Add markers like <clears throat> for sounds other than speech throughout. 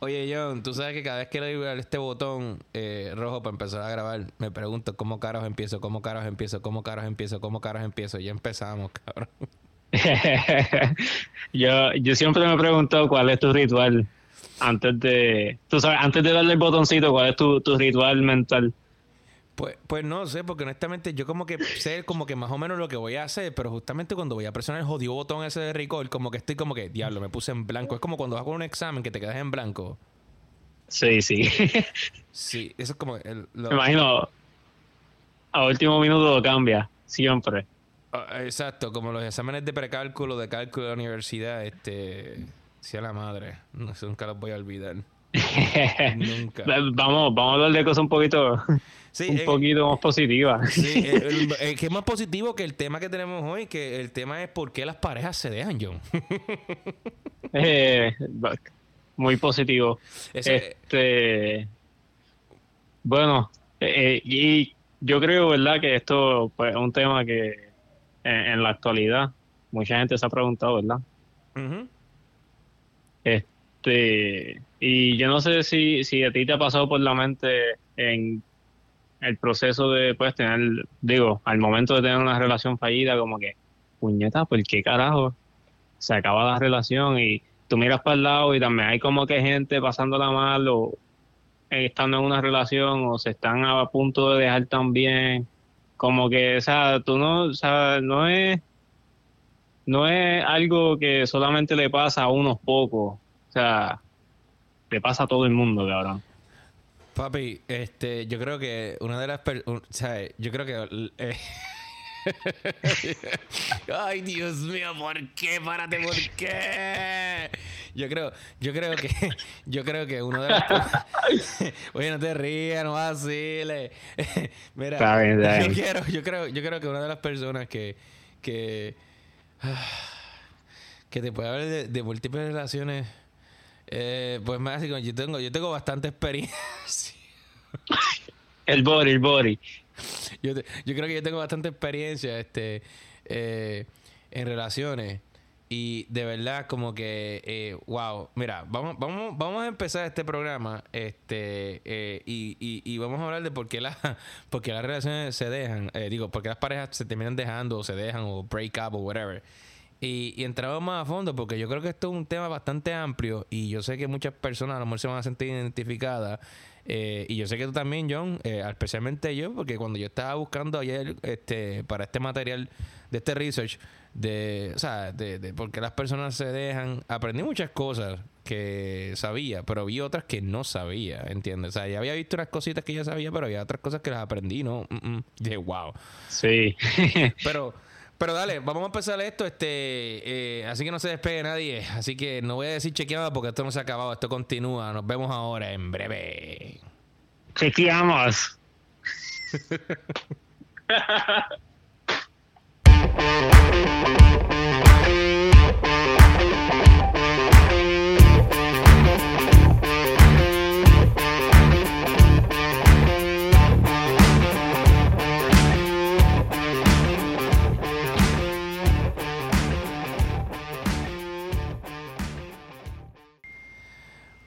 Oye, John, tú sabes que cada vez que le doy este botón eh, rojo para empezar a grabar, me pregunto cómo caros empiezo, cómo caros empiezo, cómo caros empiezo, cómo caros empiezo. Ya empezamos, cabrón. <laughs> yo, yo siempre me pregunto cuál es tu ritual antes de, tú sabes, antes de darle el botoncito, cuál es tu, tu ritual mental. Pues, pues no sé, porque honestamente yo como que sé como que más o menos lo que voy a hacer, pero justamente cuando voy a presionar el jodido botón ese de record, como que estoy como que, diablo, me puse en blanco. Es como cuando vas con un examen que te quedas en blanco. Sí, sí. sí, eso es como... El, Me imagino, a último minuto cambia, siempre. Ah, exacto, como los exámenes de precálculo, de cálculo de la universidad, este... Sea la madre, no, nunca los voy a olvidar. <laughs> nunca. Vamos, vamos a hablar de cosas un poquito un eh, poquito más positiva. <laughs> Sí, <laughs> el, que es más positivo que el tema que tenemos hoy, que el tema es por qué las parejas se dejan, John. <laughs> Eh, muy positivo. este, bueno, eh, y yo creo, ¿verdad? Que esto pues, es un tema que en, la actualidad mucha gente se ha preguntado, ¿verdad? Este, y yo no sé si, si a ti te ha pasado por la mente en el proceso de pues tener, digo, al momento de tener una relación fallida, como que, puñeta, ¿por qué carajo? Se acaba la relación y tú miras para el lado y también hay como que gente pasándola mal o estando en una relación o se están a punto de dejar también. Como que, o sea, tú no, o sea, no es, no es algo que solamente le pasa a unos pocos. O sea, le pasa a todo el mundo, cabrón. Papi, este, yo creo que una de las personas, ¿sabes? Yo creo que... Eh, <laughs> Ay, Dios mío, ¿por qué? Párate, ¿por qué? Yo creo, yo creo que, <laughs> yo creo que uno de los <laughs> Oye, no te rías, no vaciles. Mira, yo quiero, yo creo, yo creo que una de las personas que, que, <sighs> que te puede hablar de múltiples relaciones eh, pues más yo tengo, yo tengo bastante experiencia. El body, el body. Yo, creo que yo tengo bastante experiencia este, eh, en relaciones. Y de verdad, como que, eh, wow, mira, vamos, vamos, vamos a empezar este programa este eh, y, y, vamos a hablar de por qué, <laughs> por qué las relaciones se dejan, digo, por qué las parejas se terminan dejando o se dejan o break up o whatever. Y, y entramos más a fondo porque yo creo que esto es un tema bastante amplio y yo sé que muchas personas a lo mejor se van a sentir identificadas. Eh, y yo sé que tú también, John, eh, especialmente yo, porque cuando yo estaba buscando ayer este para este material de este research, de, o sea, de, de por qué las personas se dejan, aprendí muchas cosas que sabía, pero vi otras que no sabía, ¿entiendes? O sea, ya había visto unas cositas que ya sabía, pero había otras cosas que las aprendí, ¿no? Mm, mm. dije, wow. Sí. <laughs> pero pero dale, vamos a empezar esto, este, eh, así que no se despegue nadie. Así que no voy a decir chequeado porque esto no se ha acabado, esto continúa. Nos vemos ahora en breve. Chequeamos. <laughs>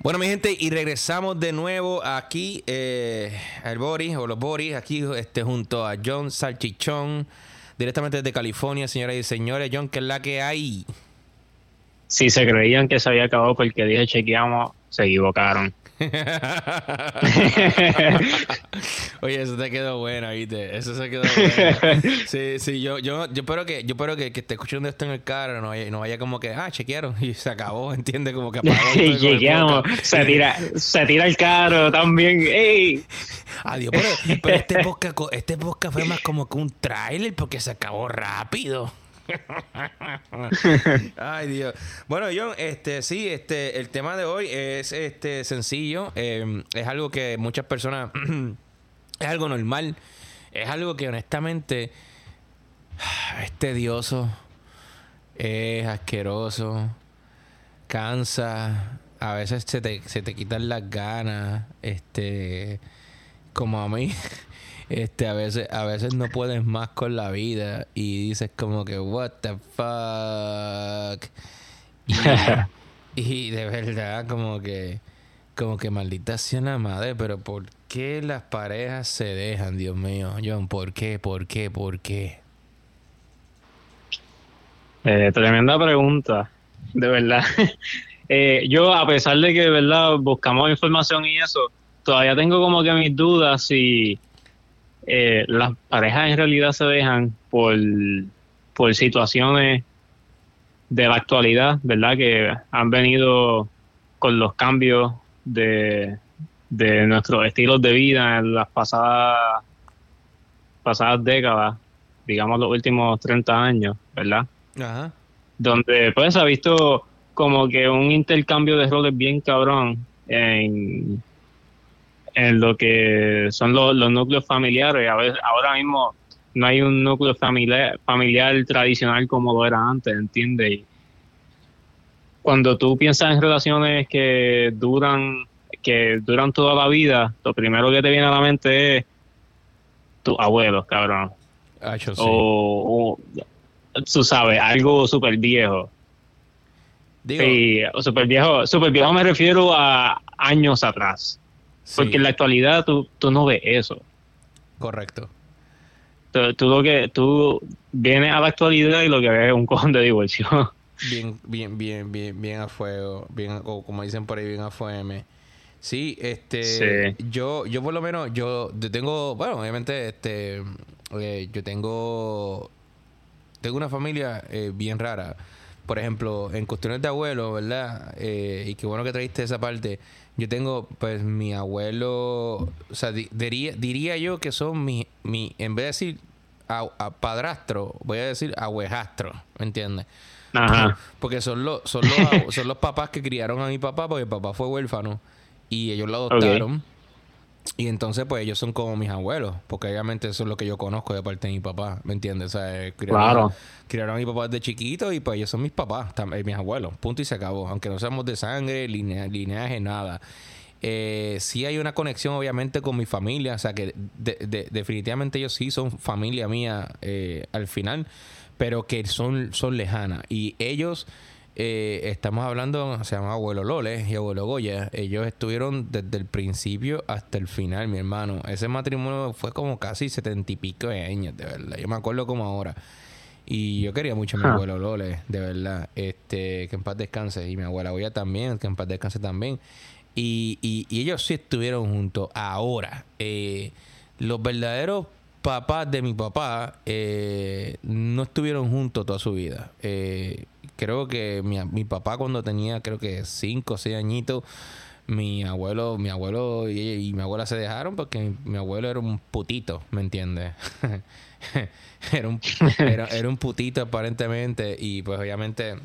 Bueno, mi gente, y regresamos de nuevo aquí eh, al Boris, o los Boris, aquí este, junto a John Salchichón, directamente desde California, señoras y señores. John, ¿qué es la que hay? Si se creían que se había acabado porque dije chequeamos, se equivocaron. <laughs> Oye, eso te quedó bueno, ¿viste? Eso se quedó bueno. Sí, sí, yo, yo, yo espero que, yo espero que, que esté escuchando esto en el carro, no vaya, no vaya como que, ah, chequearon y se acabó, ¿entiendes? Como que apagó. chequeamos, se tira, se tira el carro también, ¡ey! Adiós, pero, pero este <laughs> podcast, este podcast fue más como que un trailer porque se acabó rápido. <laughs> Ay, Dios. Bueno, John, este, sí, este, el tema de hoy es este sencillo. Em, es algo que muchas personas <clears throat> es algo normal. Es algo que honestamente <sighs> es tedioso, es asqueroso, cansa. A veces se te, se te quitan las ganas. Este, como a mí. <laughs> este a veces a veces no puedes más con la vida y dices como que what the fuck <laughs> y, de verdad como que Como que maldita sea la madre, pero ¿por qué las parejas se dejan, Dios mío? John, ¿por qué? ¿Por qué? ¿Por qué? Eh, tremenda pregunta, de verdad. <laughs> Eh, yo, a pesar de que de verdad buscamos información y eso, todavía tengo como que mis dudas si eh, las parejas en realidad se dejan por, por situaciones de la actualidad, ¿verdad? Que han venido con los cambios de, de nuestros estilos de vida en las pasadas, pasadas décadas, digamos los últimos 30 años, ¿verdad? Ajá. Donde pues se ha visto como que un intercambio de roles bien cabrón en, en lo que son los, los núcleos familiares. A veces, ahora mismo no hay un núcleo familiar, familiar tradicional como lo era antes, ¿entiendes? Y cuando tú piensas en relaciones que duran que duran toda la vida, lo primero que te viene a la mente es tus abuelos, cabrón. Ah, yo sí. O, o, tú sabes, algo súper viejo. Digo, Sí, súper viejo, súper viejo me refiero a años atrás. Sí, Porque en la actualidad tú, tú no ves eso. correcto. Tú, tú lo que tú vienes a la actualidad y lo que ves es un cojón de divorcio. <laughs> Bien, bien, bien, bien, bien a fuego, bien, o como dicen por ahí, bien a fueme. Sí, este, Sí. yo, yo por lo menos, yo, yo tengo, bueno, obviamente, este, eh, yo tengo, tengo una familia eh, bien rara. Por ejemplo, en cuestiones de abuelo, ¿verdad? Eh, y qué bueno que trajiste esa parte. Yo tengo, pues, mi abuelo, o sea, di- diría, diría yo que son mi, mi, en vez de decir a, a padrastro, voy a decir abuejastro, ¿me entiendes? Ajá. Porque son los, son los, <laughs> son los papás que criaron a mi papá, porque el papá fue huérfano y ellos lo adoptaron. Y entonces, pues ellos son como mis abuelos, porque obviamente eso es lo que yo conozco de parte de mi papá, ¿me entiendes? O sea, eh, criaron, Claro. criaron a mi papá desde chiquito y pues ellos son mis papás, eh, mis abuelos, punto y se acabó. Aunque no seamos de sangre, linea- lineaje, nada. Eh, sí hay una conexión, obviamente, con mi familia, o sea que de- de- definitivamente ellos sí son familia mía eh, al final, pero que son, son lejanas. Y ellos, eh, estamos hablando, se llama abuelo Lole y abuelo Goya, ellos estuvieron desde el principio hasta el final, mi hermano. Ese matrimonio fue como casi setenta y pico de años, de verdad. Yo me acuerdo como ahora. Y yo quería mucho a mi Ah. abuelo Lole, de verdad. Este, que en paz descanse. Y mi abuela Goya también, que en paz descanse también. Y, y, y ellos sí estuvieron juntos. Ahora, eh, los verdaderos papás de mi papá eh, no estuvieron juntos toda su vida. Eh, creo que mi, mi papá cuando tenía creo que cinco o seis añitos, mi abuelo, mi abuelo y, y mi abuela se dejaron porque mi, abuelo era un putito, ¿me entiendes? <laughs> era, un, era un putito aparentemente y pues obviamente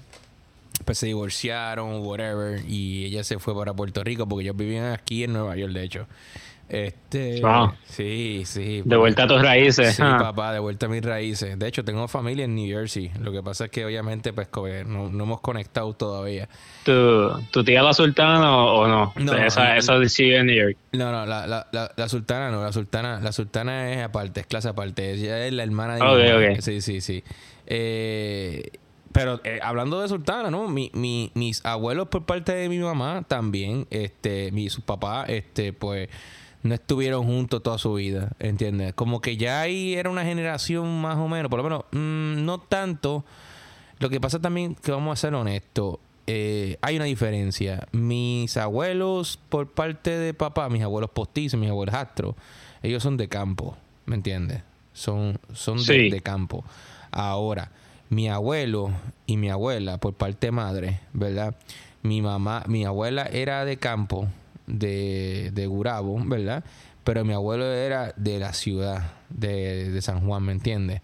pues se divorciaron, whatever, y ella se fue para Puerto Rico porque ellos vivían aquí en Nueva York, de hecho. Este, Wow. sí, sí. De vuelta a tus raíces. Sí, Ah. papá, de vuelta a mis raíces. De hecho, tengo familia en New Jersey. Lo que pasa es que obviamente pues no, no hemos conectado todavía. ¿Tu, ¿Tu tía la sultana o, o no? No, esa, esa sigue en New York. No, no, la, la, la, la sultana no, la sultana, la sultana es aparte, es clase aparte. Ella es la hermana de mi Ok, mamá. ok. Sí, sí, sí. Eh, pero eh, hablando de sultana, ¿no? Mi, mi, mis abuelos por parte de mi mamá también, este, mi, sus papás, este, pues, no estuvieron juntos toda su vida, ¿entiendes? Como que ya ahí era una generación más o menos, por lo menos, mm, no tanto. Lo que pasa también, que vamos a ser honestos, eh, hay una diferencia. Mis abuelos, por parte de papá, mis abuelos postizos, mis abuelos astros, ellos son de campo, ¿me entiendes? Son, son de, Sí. de campo. Ahora, mi abuelo y mi abuela, por parte de madre, ¿verdad? Mi mamá, mi abuela era de campo, de, de Gurabo, ¿verdad? Pero mi abuelo era de la ciudad, de, de San Juan, ¿me entiendes?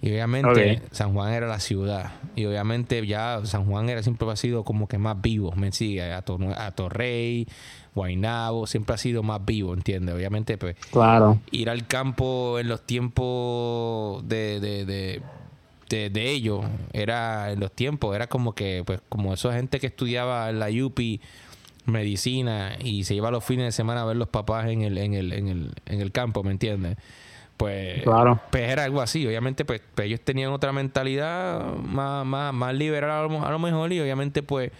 Y obviamente. San Juan era la ciudad. Y obviamente ya San Juan era siempre ha sido como que más vivo, ¿me sigue? A, Tor- a Torrey, Guaynabo, siempre ha sido más vivo, ¿entiendes? Obviamente, pues, Claro. ir al campo en los tiempos de, de, de, de, de ellos, era en los tiempos, era como que, pues, como esa gente que estudiaba en la UPI medicina y se iba los fines de semana a ver los papás en el, en el, en el, en el campo, ¿me entiendes? Pues, Claro. pues era algo así. Obviamente, pues, pues ellos tenían otra mentalidad más, más, más liberal a lo, a lo mejor y obviamente, pues,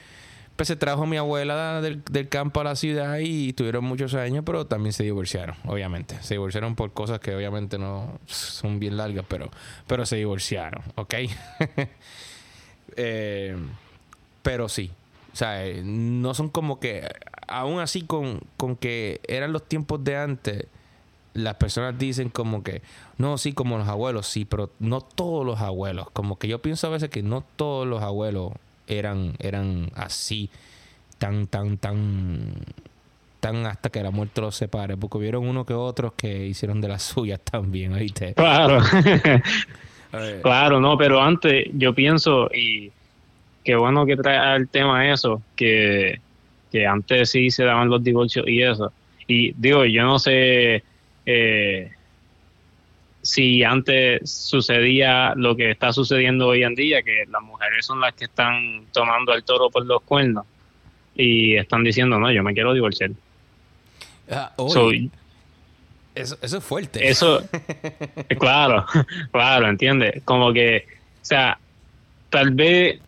pues se trajo a mi abuela del, del, campo a la ciudad y tuvieron muchos años, pero también se divorciaron, obviamente. Se divorciaron por cosas que obviamente no son bien largas, pero, pero se divorciaron, ¿ok? <laughs> eh, pero sí, o sea, no son como que, aún así con, con que eran los tiempos de antes, las personas dicen como que, no, sí, como los abuelos, sí, pero no todos los abuelos. Como que yo pienso a veces que no todos los abuelos eran, eran así, tan, tan, tan, tan hasta que la muerte los separe, porque hubieron uno que otros que hicieron de las <laughs> suyas también, ¿oíste? Claro. claro, no, pero antes yo pienso, y qué bueno que trae el tema eso, que, que antes sí se daban los divorcios y eso. Y digo, yo no sé eh, si antes sucedía lo que está sucediendo hoy en día, que las mujeres son las que están tomando el toro por los cuernos y están diciendo, no, yo me quiero divorciar. Ah, eso, eso es fuerte. Eso, <laughs> claro, <laughs> claro, entiende Como que, o sea, tal vez,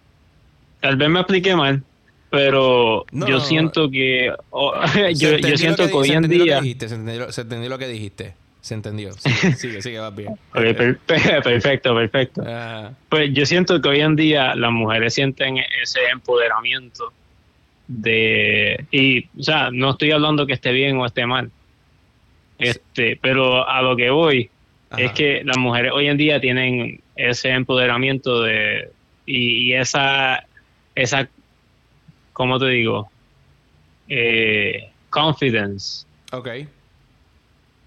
tal vez me expliqué mal, pero yo siento que <laughs> yo, yo, siento que, hoy en día se, entendió, lo que dijiste. Se entendió. Sigue <laughs> sigue, va bien <laughs> perfecto perfecto. Pues yo siento que hoy en día las mujeres sienten ese empoderamiento de y o sea no estoy hablando que esté bien o esté mal. Este pero a lo que voy es que las mujeres hoy en día tienen ese empoderamiento de y, y esa esa ¿cómo te digo? Eh, confidence. Ok.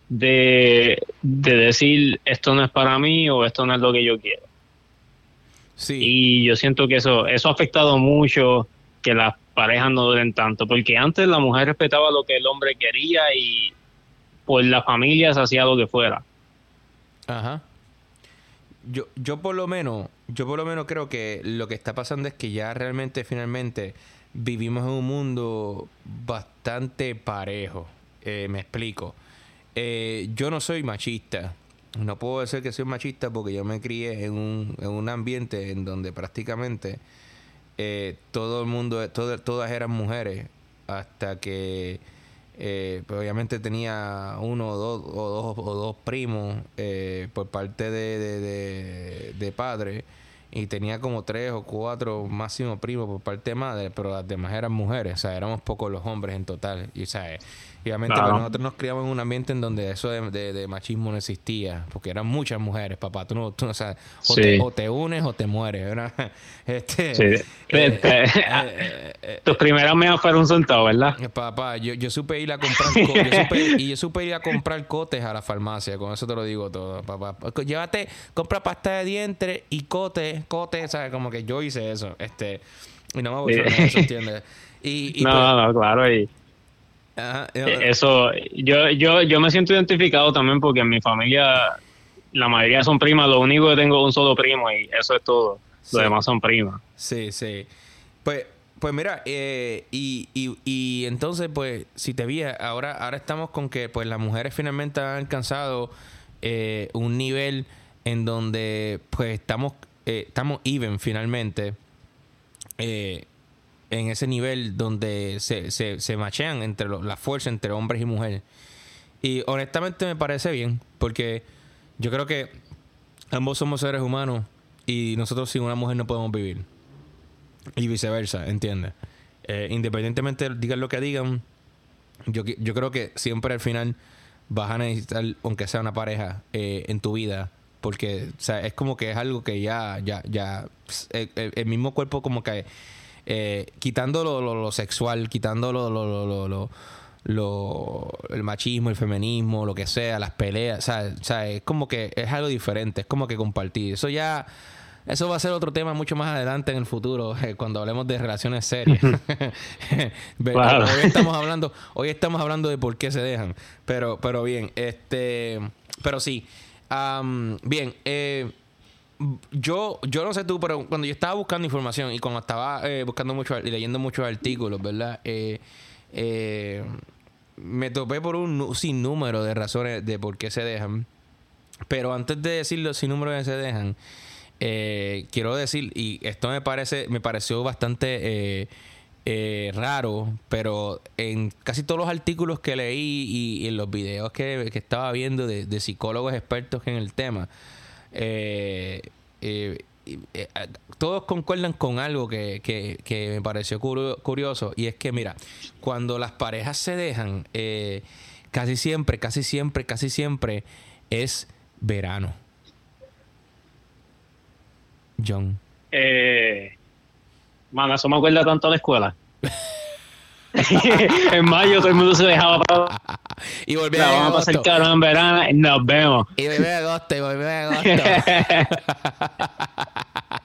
De, de decir esto no es para mí o esto no es lo que yo quiero. Sí. Y yo siento que eso, eso ha afectado mucho que las parejas no duren tanto, porque antes la mujer respetaba lo que el hombre quería y pues la familia se hacía lo que fuera. Ajá. Yo, yo por lo menos, yo por lo menos creo que lo que está pasando es que ya realmente, finalmente, vivimos en un mundo bastante parejo. Eh, me explico. Eh, yo no soy machista. No puedo decir que soy machista porque yo me crié en un, en un ambiente en donde prácticamente eh, todo el mundo, todas eran mujeres. Hasta que pues obviamente tenía uno o dos, o dos, o dos primos por parte de, de, de padre y tenía como tres o cuatro máximo primos por parte de madre, pero las demás eran mujeres, o sea, éramos pocos los hombres en total. Y, ¿sabes? Obviamente pues, nosotros nos criamos en un ambiente en donde eso de, machismo no existía, porque eran muchas mujeres, papá. Tú no, tú no sabes, o, te, unes o te mueres. <laughs> Este, sí. Eh, <laughs> eh, eh, Tus primeras me fueron un centavo, ¿verdad? Papá, yo, yo supe ir a comprar yo supe, <laughs> y yo supe ir a comprar cotes a la farmacia, con eso te lo digo todo, papá. Llévate, compra pasta de dientes y cotes, cotes, ¿sabes? Como que yo hice eso, este, y no me voy a eso, ¿entiendes? Y, y no, pues no, claro, y eh, eso, yo, yo, yo me siento identificado también porque en mi familia la mayoría son primas, lo único que tengo es un solo primo y eso es todo. Los demás son primas. Sí, sí. Pues, pues mira, eh, y, y, y entonces, pues, si te vi, ahora, ahora estamos con que pues las mujeres finalmente han alcanzado eh, un nivel en donde pues estamos, estamos even finalmente. En ese nivel donde se, se, se machean entre la fuerza entre hombres y mujeres. Y honestamente me parece bien, porque yo creo que ambos somos seres humanos y nosotros sin una mujer no podemos vivir. Y viceversa, ¿entiendes? Eh, independientemente digan lo que digan, yo, yo creo que siempre al final vas a necesitar, aunque sea una pareja, eh, en tu vida. Porque, es como que es algo que ya, ya, ya, el mismo cuerpo como que eh, quitando lo, sexual, quitando lo, el machismo, el feminismo, lo que sea, las peleas, o sea, es como que es algo diferente, es como que compartir. Eso ya, eso va a ser otro tema mucho más adelante en el futuro, <laughs> eh, cuando hablemos de relaciones serias. <laughs> <laughs> Hoy estamos hablando, hoy estamos hablando de por qué se dejan, pero, pero bien, este, pero sí, bien, eh, yo, yo no sé tú, pero cuando yo estaba buscando información y cuando estaba eh, buscando mucho y leyendo muchos artículos, ¿verdad? Eh, eh, me topé por un sinnúmero de razones de por qué se dejan. Pero antes de decir los sinnúmeros que se dejan, quiero decir, y esto me parece, me pareció bastante eh, raro, pero en casi todos los artículos que leí y, en los videos que, estaba viendo de, psicólogos expertos en el tema, eh, eh, todos concuerdan con algo que, me pareció curioso y es que, mira, cuando las parejas se dejan, casi siempre, casi siempre, casi siempre es verano. John. Eh, Mano, eso me acuerda tanto de la escuela. <laughs> en mayo todo el mundo se dejaba para... y volvía a vamos a pasar caro en verano y nos vemos. Y volví a agosto, y volví a agosto. <laughs>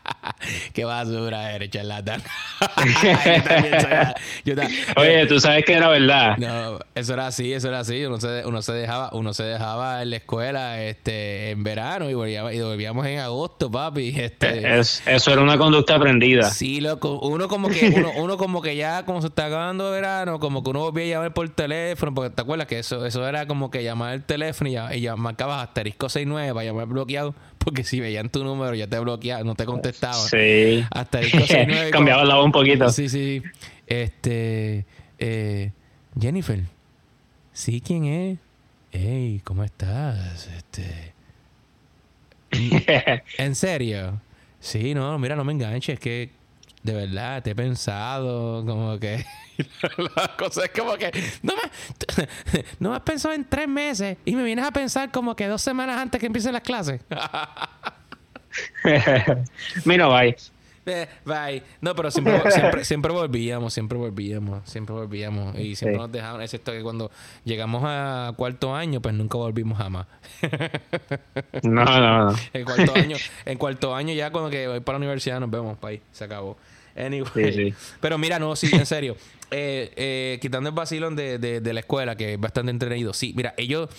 <laughs> Qué basura eres, charlatán. <laughs> <laughs> Oye, tú sabes que era verdad. No, eso era así, eso era así. Uno se, uno se dejaba, uno se dejaba en la escuela este, en verano y volvíamos, y volvíamos en agosto, papi. Este, eso era una conducta aprendida. Sí, loco. Uno como que, uno, uno como que ya, como se está acabando de verano, como que uno volvía a llamar por teléfono, porque te acuerdas que eso, eso era como que llamar el teléfono y ya, y ya marcabas asterisco 69 para llamar bloqueado porque si veían tu número ya te bloqueaban, no te contestaban. Sí. Hasta el 69. <laughs> Cambiaba la voz un poquito. Sí, sí. Este. Eh, Jennifer. ¿Sí? ¿Quién es? Hey, ¿cómo estás? Este. <laughs> ¿En serio? Sí, no, mira, no me enganches, es que de verdad te he pensado, como que. <laughs> la cosa es como que. No me, <laughs> no me has pensado en tres meses y me vienes a pensar como que dos semanas antes que empiecen las clases. <laughs> Mira, bye. Eh, bye. No, pero siempre, siempre, siempre, volvíamos, siempre volvíamos, siempre volvíamos. Y siempre nos dejaban, excepto que cuando llegamos a cuarto año, pues nunca volvimos jamás. no, no, no. En cuarto año, en cuarto año ya cuando que voy para la universidad nos vemos, bye. Se acabó. Anyway. Pero mira, no, sí, en serio. <laughs> Eh, eh, quitando el vacilón de, de, la escuela, que es bastante entretenido. Sí, mira, ellos.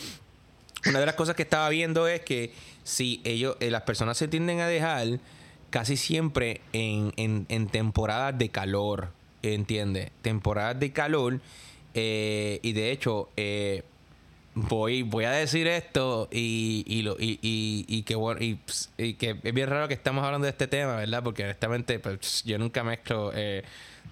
Una de las cosas que estaba viendo es que si ellos, eh, las personas se tienden a dejar casi siempre en, en, temporadas de calor, ¿entiendes? Temporadas de calor. y de hecho, voy, voy a decir esto y, y, lo, y, y, que, y, que es bien raro que estamos hablando de este tema, ¿verdad? Porque honestamente pues, yo nunca mezclo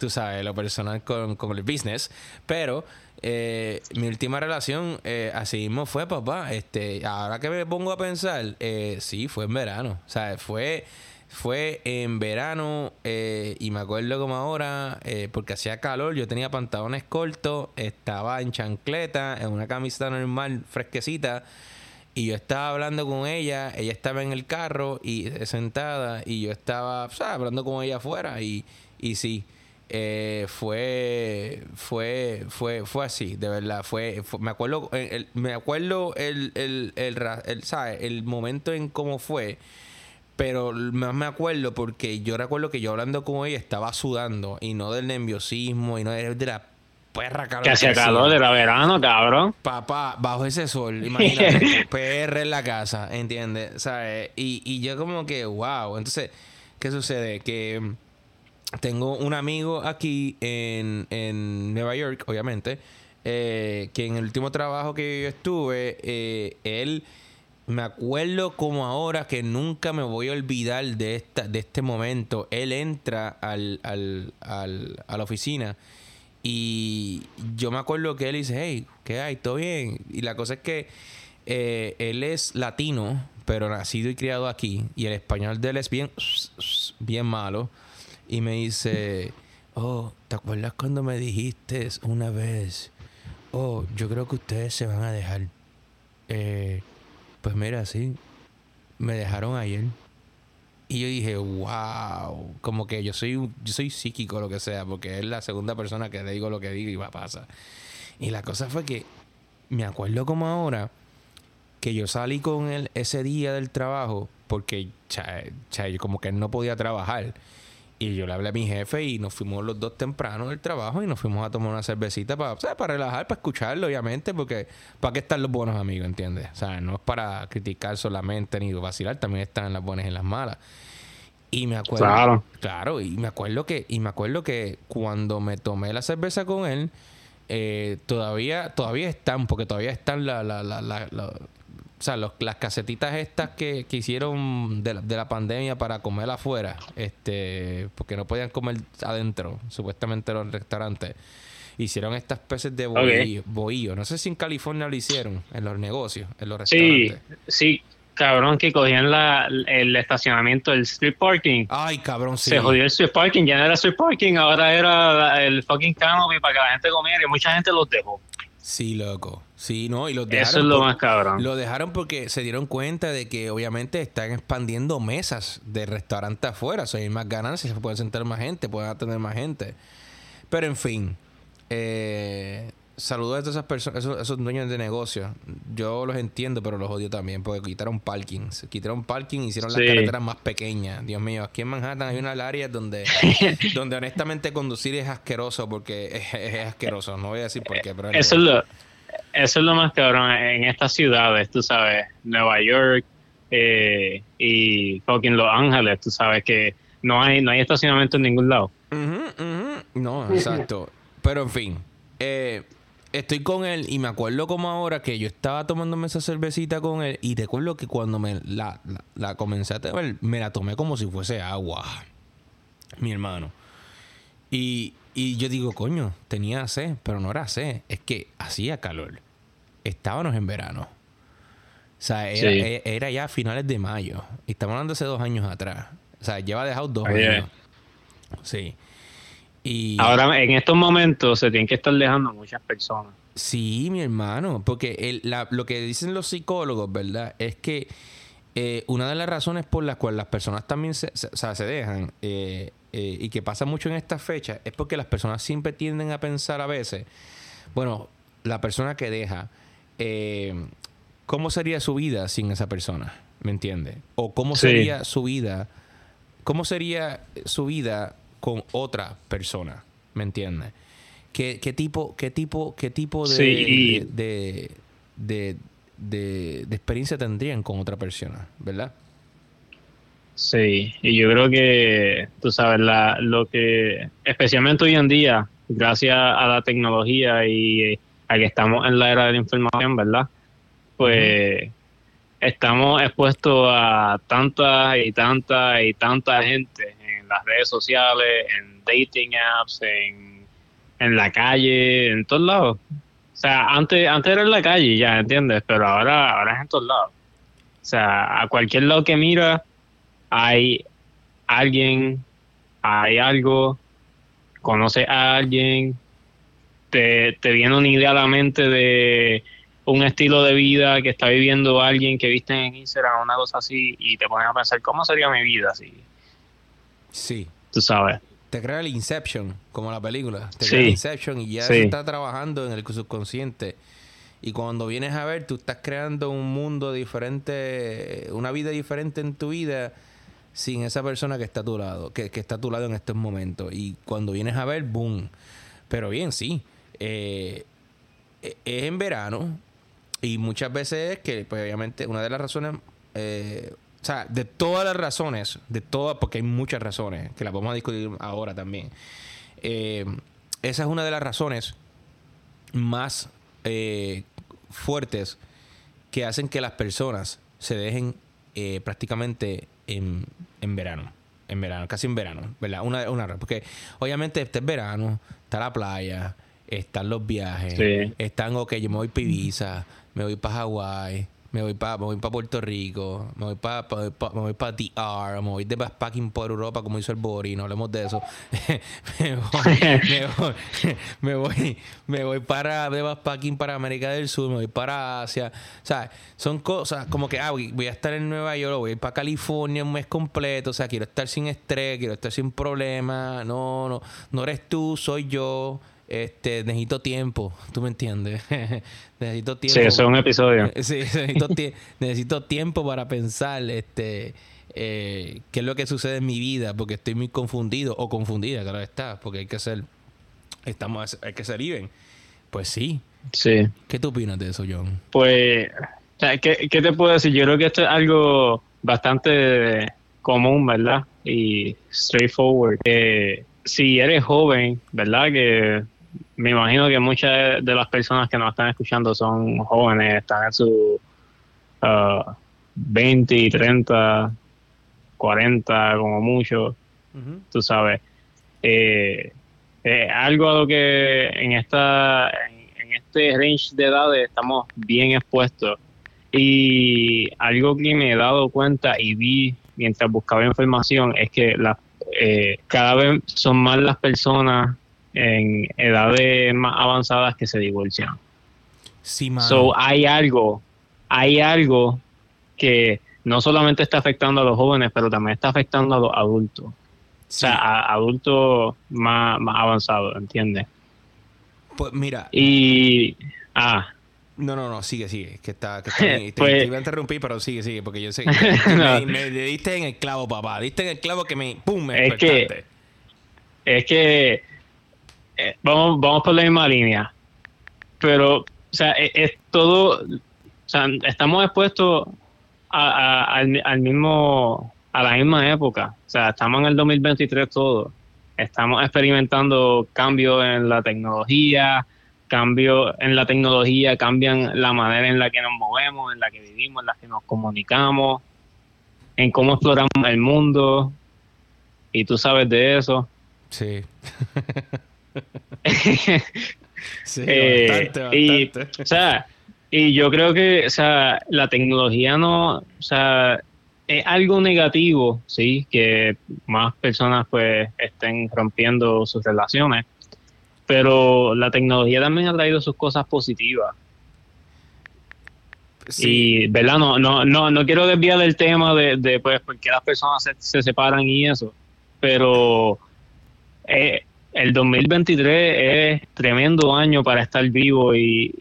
tú sabes, lo personal con, con el business. Pero eh, mi última relación, eh, así mismo fue, papá. Este, ahora que me pongo a pensar, eh, sí, fue en verano. O sea, fue, fue en verano y me acuerdo como ahora, porque hacía calor, yo tenía pantalones cortos, estaba en chancleta, en una camiseta normal, fresquecita. Y yo estaba hablando con ella, ella estaba en el carro y sentada y yo estaba hablando con ella afuera y, y sí, eh, fue fue fue fue así de verdad fue, me acuerdo el, me acuerdo el, el, el, el momento en cómo fue pero más me acuerdo porque yo recuerdo que yo hablando con ella estaba sudando y no del nerviosismo y no de la perra calor que hacía calor la verano cabrón papá bajo ese sol <laughs> imagínate PR en la casa ¿entiendes? ¿sabes? y y yo como que wow entonces qué sucede que tengo un amigo aquí en, en Nueva York, obviamente, eh, que en el último trabajo que yo estuve, eh, él me acuerdo como ahora que nunca me voy a olvidar de esta de este momento. Él entra al, al, al, a la oficina y yo me acuerdo que él dice, hey, ¿qué hay? ¿Todo bien? Y la cosa es que eh, él es latino, pero nacido y criado aquí. Y el español de él es bien, bien malo y me dice, oh, ¿te acuerdas cuando me dijiste una vez, oh, yo creo que ustedes se van a dejar? Eh, pues mira, sí, me dejaron ayer. Y yo dije, wow, como que yo soy, yo soy psíquico, lo que sea, porque es la segunda persona que le digo lo que digo y va a pasar. Y la cosa fue que me acuerdo como ahora que yo salí con él ese día del trabajo porque como que él no podía trabajar. Y yo le hablé a mi jefe y nos fuimos los dos temprano del trabajo y nos fuimos a tomar una cervecita para, para relajar, para escucharlo, obviamente, porque ¿para qué están los buenos amigos, entiendes? O sea, no es para criticar solamente ni vacilar, también están las buenas y las malas. Y me acuerdo, claro. claro, y me acuerdo que, y me acuerdo que cuando me tomé la cerveza con él, eh, todavía, todavía están, porque todavía están la, la, la, o sea, los, las casetitas estas que, que hicieron de la, de la pandemia para comer afuera, este, porque no podían comer adentro, supuestamente los restaurantes, hicieron estas especies de bohío, bohío. No sé si en California lo hicieron, en los negocios, en los restaurantes. Sí, sí, cabrón, que cogían la, el estacionamiento, el street parking. Ay, cabrón, sí. Se jodió el street parking, ya no era street parking, ahora era el fucking canopy para que la gente comiera y mucha gente los dejó. Sí, loco. Sí, no, y los dejaron. Eso es lo por- más cabrón. Lo dejaron porque se dieron cuenta de que obviamente están expandiendo mesas de restaurantes afuera. O sea, hay más ganancias, se puede sentar más gente, pueden atender más gente. Pero en fin, eh, saludos a todas esas personas, esos, esos dueños de negocios. Yo los entiendo, pero los odio también porque quitaron parkings. Quitaron parking y hicieron Sí. las carreteras más pequeñas. Dios mío, aquí en Manhattan hay unas áreas donde, <laughs> donde honestamente conducir es asqueroso porque es, es asqueroso. No voy a decir por qué, pero Eso es lo, eso es lo más cabrón en estas ciudades, tú sabes, Nueva York eh, y fucking Los Ángeles, tú sabes que no hay no hay estacionamiento en ningún lado. No, exacto. Pero en fin, eh, estoy con él y me acuerdo como ahora que yo estaba tomándome esa cervecita con él y recuerdo que cuando me la, la, la comencé a tomar, me la tomé como si fuese agua, mi hermano. Y, y yo digo, coño, tenía sed, pero no era sed, es que hacía calor. Estábamos en verano. O sea, era, Sí. e- era ya a finales de mayo. Y estamos hablando hace dos años atrás. O sea, lleva dejado dos años. Sí. Y Ahora en estos momentos se tienen que estar dejando muchas personas. sí, mi hermano, porque el- la- lo que dicen los psicólogos, ¿verdad? Es que eh, una de las razones por las cuales las personas también se, se- o sea, se dejan eh, eh, y que pasa mucho en estas fechas es porque las personas siempre tienden a pensar a veces, bueno, la persona que deja, eh, ¿cómo sería su vida sin esa persona? ¿Me entiendes? O cómo Sí. sería su vida, cómo sería su vida con otra persona, ¿me entiendes? ¿Qué, qué tipo, qué tipo, qué tipo de, Sí, de, de- de experiencia tendrían con otra persona, ¿verdad? Sí, y yo creo que, tú sabes, la, lo que, especialmente hoy en día, gracias a la tecnología y a que estamos en la era de la información, ¿verdad? Pues estamos expuestos a tanta y tanta y tanta gente en las redes sociales, en dating apps, en, en la calle, en todos lados. O sea, antes, antes era en la calle, ya, ¿entiendes? Pero ahora, ahora es en todos lados. O sea, a cualquier lado que mira, hay alguien, hay algo, conoce a alguien, te, te viene una idea a la mente de un estilo de vida que está viviendo alguien que viste en Instagram, una cosa así, y te pones a pensar, ¿cómo sería mi vida así? Sí. Tú sabes. Te crea el Inception, como la película. Te Sí. crea el Inception y ya Sí. se está trabajando en el subconsciente. Y cuando vienes a ver, tú estás creando un mundo diferente, una vida diferente en tu vida sin esa persona que está a tu lado, que, que está a tu lado en estos momentos. Y cuando vienes a ver, boom. Pero bien, sí. eh, e- es en verano y muchas veces es que, pues obviamente, una de las razones, eh, o sea, de todas las razones, de todas, porque hay muchas razones, que las vamos a discutir ahora también, eh, esa es una de las razones más eh, fuertes que hacen que las personas se dejen eh, prácticamente en, en verano. En verano, casi en verano, ¿verdad? Una, una porque obviamente este es verano, está la playa, están los viajes, Sí. están, ok, yo me voy para Ibiza, me voy para Hawái, me voy para me voy para Puerto Rico, me voy para me voy para DR, me voy de backpacking por Europa como hizo el Bori, no hablemos de eso. <laughs> me, voy, me, <laughs> voy, <laughs> me voy me voy para de backpacking para América del Sur, me voy para Asia, o sea, son cosas como que ah, voy voy a estar en Nueva York, voy a ir para California un mes completo, o sea, quiero estar sin estrés, quiero estar sin problemas, no, no, no eres tú, soy yo. Este, necesito tiempo, ¿tú me entiendes? <laughs> necesito tiempo. Sí, eso es un episodio. <laughs> Sí, necesito, tie- necesito tiempo para pensar este eh, qué es lo que sucede en mi vida, porque estoy muy confundido o confundida, claro está, porque hay que ser, estamos, hay que ser even. Pues sí. Sí. ¿Qué tú opinas de eso, John? Pues, ¿qué, qué te puedo decir? Yo creo que esto es algo bastante común, ¿verdad? Y straightforward. Eh, si eres joven, ¿verdad? Que me imagino que muchas de las personas que nos están escuchando son jóvenes, están en su 20, 30, 40 como mucho, tú sabes. Eh, algo a lo que en esta en este range de edades estamos bien expuestos. Y algo que me he dado cuenta y vi mientras buscaba información es que la, eh, cada vez son más las personas en edades más avanzadas que se divorcian. Sí, So, hay algo, hay algo que no solamente está afectando a los jóvenes, pero también está afectando a los adultos. O sea, a adultos más, más avanzados, ¿entiendes? Pues mira. Y. Ah. No, no, no, sigue, sigue. Que está, que está <laughs> te, pues iba a interrumpir, pero sigue, sigue, porque yo sé <laughs> que me, me, diste en el clavo, papá. Diste en el clavo que me. ¡Pum! Me es que. Es que. Eh, vamos, vamos por la misma línea. Pero, o sea, es, es todo. O sea, estamos expuestos al, mismo, a la misma época. O sea, estamos en el 2023 todo. Estamos experimentando cambios en la tecnología, cambios en la tecnología cambian la manera en la que nos movemos, en la que vivimos, en la que nos comunicamos, en cómo exploramos el mundo. Y tú sabes de eso. Sí. <laughs> <laughs> sí, bastante, bastante. Y, o sea, y yo creo que, o sea, la tecnología no, o sea, es algo negativo, sí, que más personas pues estén rompiendo sus relaciones, pero la tecnología también ha traído sus cosas positivas. Sí. Y, ¿verdad? No, no, no, no quiero desviar del tema de, de pues, por qué las personas se, se separan y eso, pero eh, el 2023 es tremendo año para estar vivo y,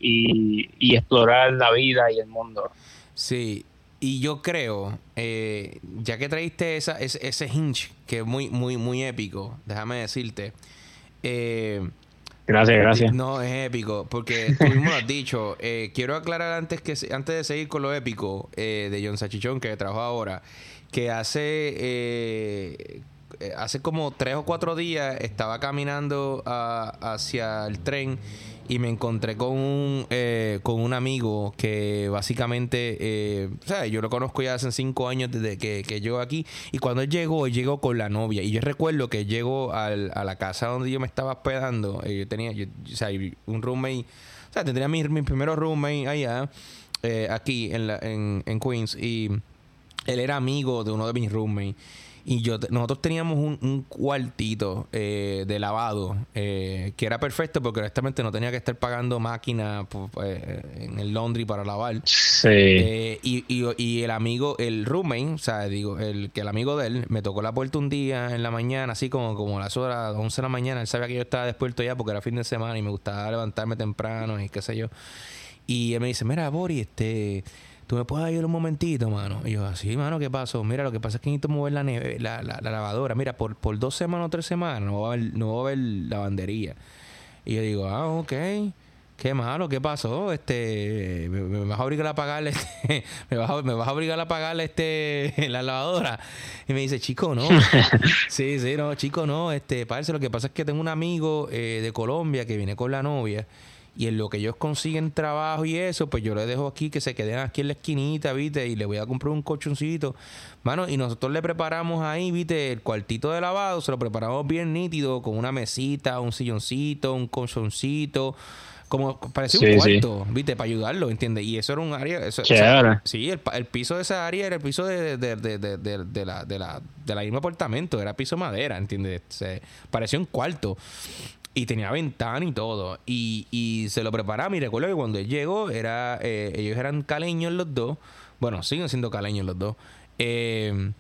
y, explorar la vida y el mundo. Sí, y yo creo, eh, ya que traíste esa, ese, ese, hinge que es muy, muy, muy épico, déjame decirte. Eh, gracias, gracias. No, es épico, porque tú mismo lo has dicho. <laughs> Eh, quiero aclarar antes que antes de seguir con lo épico de John Sachichón, que trabaja ahora, que hace eh, hace como tres o cuatro días estaba caminando hacia el tren y me encontré con un, eh, con un amigo que básicamente, eh, o sea, yo lo conozco ya hace cinco años desde que, que aquí. Y cuando él llegó, él llegó con la novia. Y yo recuerdo que llegó al, a la casa donde yo me estaba hospedando. yo tenía, o sea, un roommate, o sea, tendría mi, mi primer roommate allá, aquí en, la, en, en Queens. Y él era amigo de uno de mis roommates. Y yo nosotros teníamos un, cuartito eh, de lavado eh, que era perfecto porque honestamente no tenía que estar pagando máquina pues, eh, en el laundry para lavar. Sí. Y, y, el amigo, el roommate, o sea, digo, el que el amigo de él me tocó la puerta un día en la mañana, así como, como a las horas 11 de la mañana. Él sabía que yo estaba despierto ya porque era fin de semana y me gustaba levantarme temprano y qué sé yo. Y él me dice, mira, Bori, este ¿tú me puedes ayudar un momentito, mano? Y yo, así, mano, ¿qué pasó? Mira, lo que pasa es que necesito mover la, la, la, lavadora. Mira, por, por dos semanas o tres semanas no va a haber, no va a haber lavandería. Y yo digo, ah, ok. Qué malo, ¿qué pasó? Este, me, vas a obligar a pagarle <laughs> este, me vas a, me vas a obligar a pagarle este <laughs> la lavadora. Y me dice, chico, no. <laughs> sí, sí, no, chico, no. Este, parece lo que pasa es que tengo un amigo eh, de Colombia que viene con la novia y en lo que ellos consiguen trabajo y eso, pues yo le dejo aquí que se queden aquí en la esquinita, ¿viste? Y le voy a comprar un colchoncito. Mano, y nosotros le preparamos ahí, ¿viste? El cuartito de lavado, se lo preparamos bien nítido, con una mesita, un silloncito, un colchoncito como parecía un cuarto, ¿viste? Para ayudarlo, ¿entiendes? Y eso era un área. Eso, sí, el, el, piso de esa área era el piso de, de, de, de, la, de, la, de la misma apartamento, era piso madera, ¿entiendes? Se, parecía un cuarto. Y tenía ventana y todo. Y, y se lo preparaba. Y recuerdo que cuando él llegó, era, eh, ellos eran caleños los dos. Bueno, siguen siendo caleños los dos. Eh,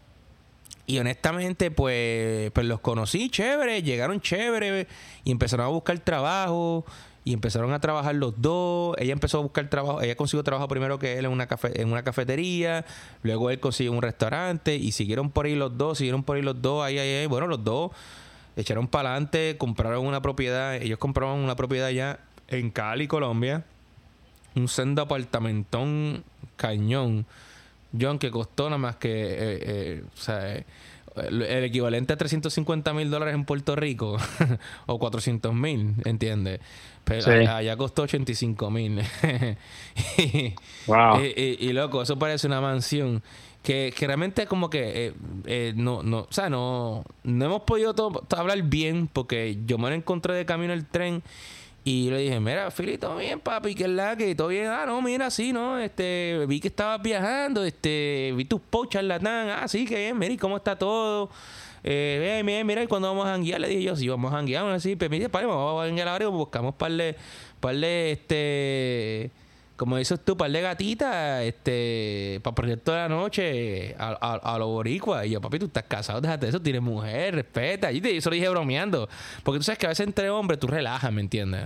y honestamente, pues, pues los conocí chévere, llegaron chévere y empezaron a buscar trabajo y empezaron a trabajar los dos. Ella empezó a buscar trabajo, ella consiguió trabajo primero que él en una en una cafetería, luego él consiguió un restaurante y siguieron por ahí los dos, siguieron por ahí los dos, ahí, ahí, ahí. Bueno, los dos echaron para adelante, compraron una propiedad, ellos compraron una propiedad allá en Cali, Colombia, un sendo apartamentón cañón, John, que costó nada más que, eh, eh, o sea, el, el equivalente a 350 mil dólares en Puerto Rico <laughs> o 400 mil, ¿entiendes? Pero Sí. allá costó 85 mil. <laughs> y, Wow. y- y- y, loco, eso parece una mansión que, que realmente como que eh, eh, no, no, o sea, no, no hemos podido to- to- hablar bien porque yo me lo encontré de camino al tren y le dije, mira, Fili, todo bien, papi, que es la que todo bien, ah, no, mira, sí, no, este, vi que estabas viajando, este, vi tus posts, charlatán, ah, sí, que bien, mira, ¿y cómo está todo? Eh, bien, mira, ¿y cuándo vamos a janguear? Le dije yo, sí, vamos a janguear, bueno, sí, pues mire, padre, vamos a janguear ahora y buscamos parle, parle, este, como dices tú, par de gatitas, este, para proyecto de la noche a, a, a los boricuas. Y yo, papi, tú estás casado, déjate de eso, tienes mujer, respeta. Y te- eso lo dije bromeando. Porque tú sabes que a veces entre hombres tú relajas, ¿me entiendes?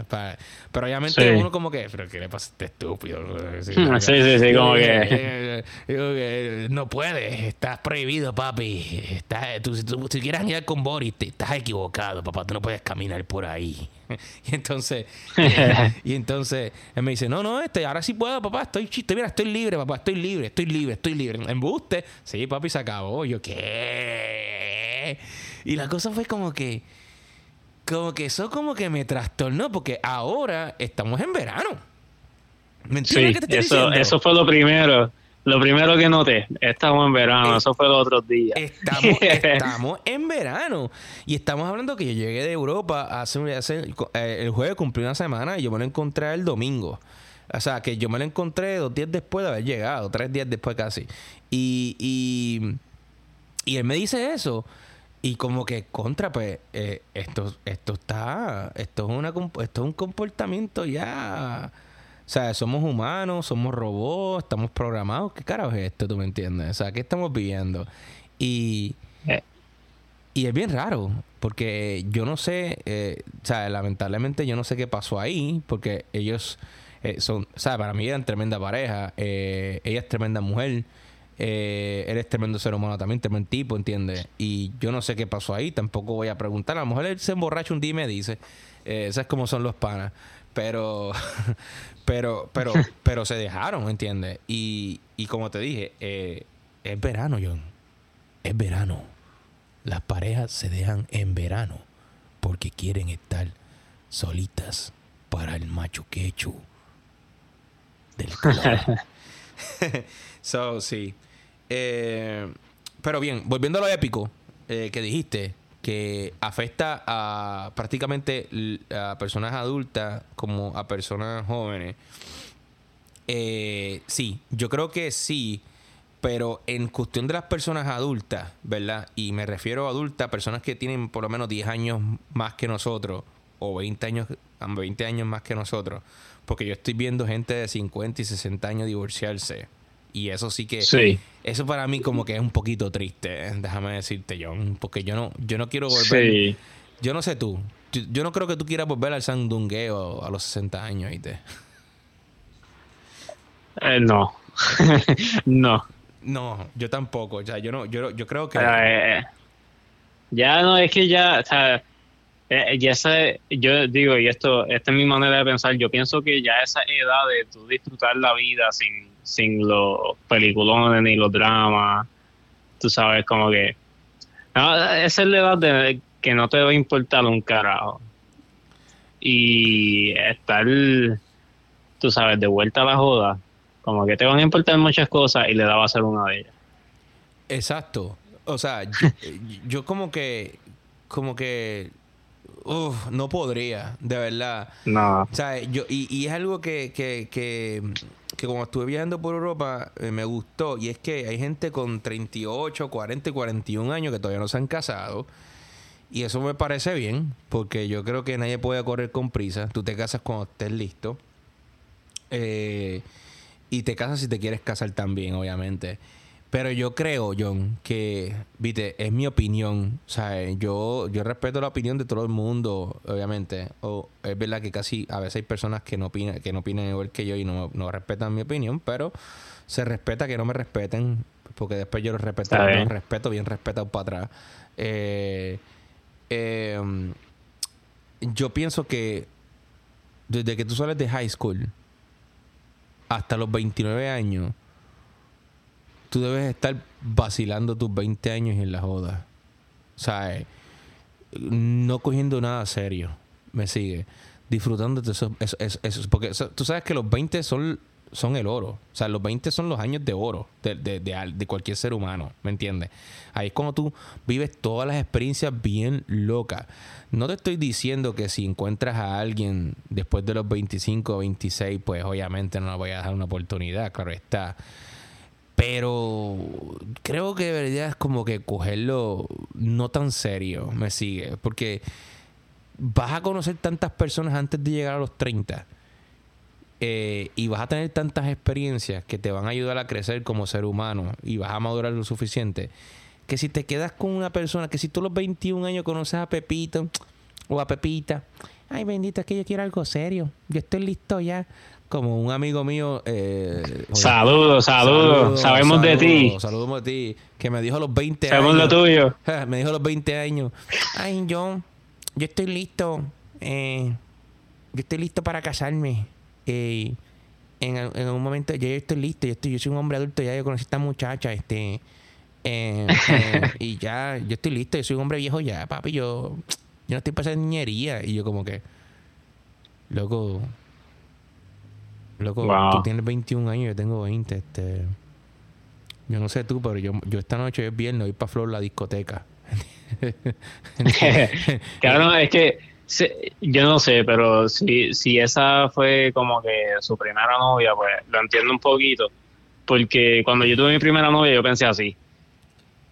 Pero obviamente Sí. uno como que, pero ¿qué le pasa a este estúpido? Sí, <laughs> Sí, sí, sí, como que- eh, digo que no puedes, estás prohibido, papi. Estás, tú, si tú, si quieres ir con Boris, te- estás equivocado, papá. Tú no puedes caminar por ahí. <laughs> y entonces, <laughs> y entonces él me dice, no, no, este, ahora sí puedo, papá. Estoy chiste, mira, estoy libre, papá. Estoy libre, estoy libre, estoy libre. Embuste. Sí, papi, se acabó. Yo, ¿qué? Y la cosa fue como que, como que eso como que me trastornó porque ahora estamos en verano. ¿Me entiendes Sí, lo que te estoy eso, diciendo? eso fue lo primero. Lo primero que noté. Estamos en verano, Eh, eso fue los otros días. Estamos, <laughs> estamos en verano. Y estamos hablando que yo llegué de Europa hace, hace- eh, el jueves cumplí una semana y yo me lo encontré el domingo. O sea, que yo me lo encontré dos días después de haber llegado, tres días después casi. Y, y, y él me dice eso. Y como que contra, pues, eh, esto, esto está, esto es, una, esto es un comportamiento ya... O sea, somos humanos, somos robots, estamos programados. ¿Qué carajo es esto? ¿Tú me entiendes? O sea, ¿qué estamos viviendo? Y, Eh. y es bien raro, porque yo no sé, eh, o sea, lamentablemente yo no sé qué pasó ahí, porque ellos eh, son, o sea, para mí eran tremenda pareja, ella es tremenda mujer, eh, él es tremendo ser humano también, tremendo tipo, ¿entiendes? Y yo no sé qué pasó ahí, tampoco voy a preguntar, a lo mejor él se emborracha un día y me dice, eh, ¿sabes cómo son los panas? Pero, <laughs> pero, pero, <laughs> pero se dejaron, ¿entiendes? Y, y como te dije, eh, es verano, John. Es verano. Las parejas se dejan en verano porque quieren estar solitas para el macho quechu del color. <laughs> so, sí. Eh, pero bien, volviendo a lo épico eh, que dijiste, que afecta a prácticamente a personas adultas como a personas jóvenes. Eh, sí, yo creo que sí, pero en cuestión de las personas adultas, ¿verdad? Y me refiero a adultas, personas que tienen por lo menos 10 años más que nosotros, o 20 años, 20 años más que nosotros, porque yo estoy viendo gente de 50 y 60 años divorciarse. Y eso sí que... Sí. Eso para mí como que es un poquito triste, eh, déjame decirte, John, porque yo no, yo no quiero volver... Sí. Yo no sé tú. Yo, yo no creo que tú quieras volver al sandungueo a los 60 años, ¿viste? Eh, no. <laughs> no. No, yo tampoco. O sea, yo no, yo, yo creo que. Eh, ya no, es que ya, o sea, eh, ya esa, yo digo, y esto, esta es mi manera de pensar, yo pienso que ya esa edad de tú disfrutar la vida sin, sin los peliculones ni los dramas, tú sabes, como que, no, esa es la edad de que no te va a importar un carajo. Y estar, tú sabes, de vuelta a la joda, como que te van a importar muchas cosas y le da va a ser una de ellas. Exacto. O sea, yo, <laughs> yo como que. Como que. Uf, no podría, de verdad. No. O sea, yo, y, y es algo que, que, que, que como estuve viajando por Europa, eh, me gustó. Y es que hay gente con 38, 40 y 41 años que todavía no se han casado. Y eso me parece bien, porque yo creo que nadie puede correr con prisa. Tú te casas cuando estés listo. Eh, y te casas si te quieres casar también, obviamente. Pero yo creo, John, que, viste, es mi opinión. O sea, yo, yo respeto la opinión de todo el mundo, obviamente. O es verdad que casi a veces hay personas que no opinan, que no opinan igual que yo y no, no respetan mi opinión, pero se respeta que no me respeten, porque después yo los respeto, los bien. respeto bien respetado para atrás. Eh, eh, yo pienso que desde que tú sales de high school hasta los 29 años, tú debes estar vacilando tus 20 años en la joda. ¿sabes? No cogiendo nada serio, me sigue. Disfrutando de eso, eso, eso, porque tú sabes que los 20 son, son el oro. O sea, los 20 son los años de oro de, de, de, cualquier ser humano, ¿me entiendes? Ahí es como tú vives todas las experiencias bien locas. No te estoy diciendo que si encuentras a alguien después de los 25 o 26, pues obviamente no le voy a dar una oportunidad, claro está. Pero creo que de verdad es como que cogerlo no tan serio, me sigue. Porque vas a conocer tantas personas antes de llegar a los 30. Eh, y vas a tener tantas experiencias que te van a ayudar a crecer como ser humano y vas a madurar lo suficiente que si te quedas con una persona, que si tú a los 21 años conoces a Pepito o a Pepita, ay bendito, es que yo quiero algo serio, yo estoy listo ya. Como un amigo mío. Eh, saludos, saludos, sabemos de ti. Saludos de ti. Que me dijo a los 20 años. Sabemos lo tuyo. <laughs> Me dijo a los 20 años. Ay, yo, yo estoy listo. Eh, yo estoy listo para casarme. Eh, en, en, un momento, yo, estoy listo. Yo, estoy, yo soy un hombre adulto. Ya yo conocí a esta muchacha. Este eh, y ya, yo estoy listo, yo soy un hombre viejo ya, papi, yo, yo no estoy pasando niñería. Y yo como que, loco, loco, tú tienes 21 años, yo tengo 20, este... Yo no sé tú, pero yo, yo esta noche es viernes, voy para Flor la discoteca. <laughs> claro, es que yo no sé, pero si, si esa fue como que su primera novia, pues lo entiendo un poquito. Porque cuando yo tuve mi primera novia, yo pensé así.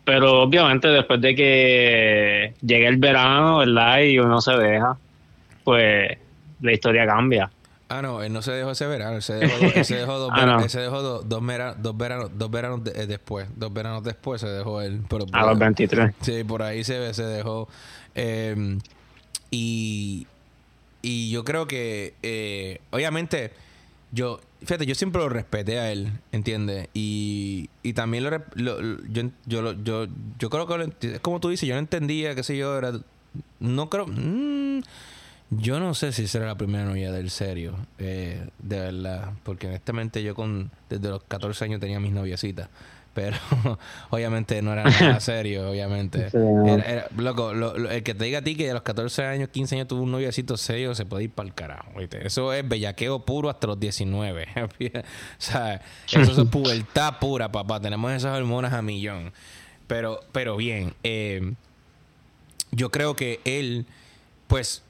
Pero obviamente después de que llegue el verano, ¿verdad? Y uno se deja, pues la historia cambia. Ah, no, él no se dejó ese verano, él se dejó, dos, se dejó dos, <laughs> ah, veranos, se dejó dos, dos, veranos, dos veranos eh, después, dos veranos después se dejó él. a los 23. Sí, por ahí se, se dejó. Eh, y, y yo creo que, eh, obviamente, yo, fíjate, yo siempre lo respeté a él, ¿entiendes? Y, y también lo, yo, yo, yo, yo, creo que, es como tú dices, yo no entendía, qué sé yo, era, no creo, mm, yo no sé si será la primera novia del serio, eh, de verdad, porque honestamente yo con, desde los 14 años tenía mis noviecitas pero <laughs> obviamente no era nada <laughs> serio, obviamente. loco, el que te diga a ti que a los 14 años, 15 años tuvo un noviecito serio, se puede ir para el carajo. Eso es bellaqueo puro hasta los 19. <laughs> o sea, eso es pubertad pura, papá. Tenemos esas hormonas a millón. Pero, pero bien, eh, yo creo que él, pues,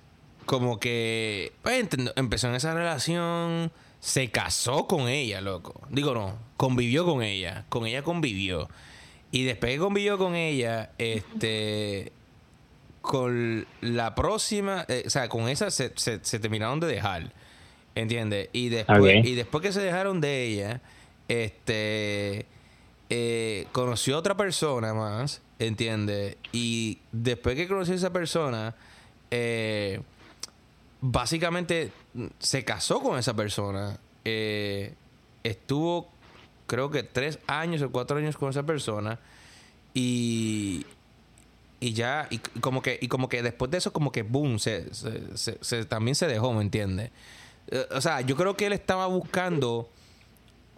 como que pues, empezó en esa relación se casó con ella, loco. Digo, no, convivió con ella. Con ella convivió. Y después que convivió con ella, este. Con la próxima. Eh, o sea, con esa se, terminaron de dejar. ¿Entiendes? Y después, y después que se dejaron de ella, este. Eh, conoció a otra persona más. ¿Entiendes? Y después que conoció a esa persona. Eh, básicamente se casó con esa persona. Eh, estuvo, creo que tres años o cuatro años con esa persona. Y, y ya, y como que, y como que después de eso, como que boom, se, se, también se dejó, ¿me entiendes? Eh, o sea, yo creo que él estaba buscando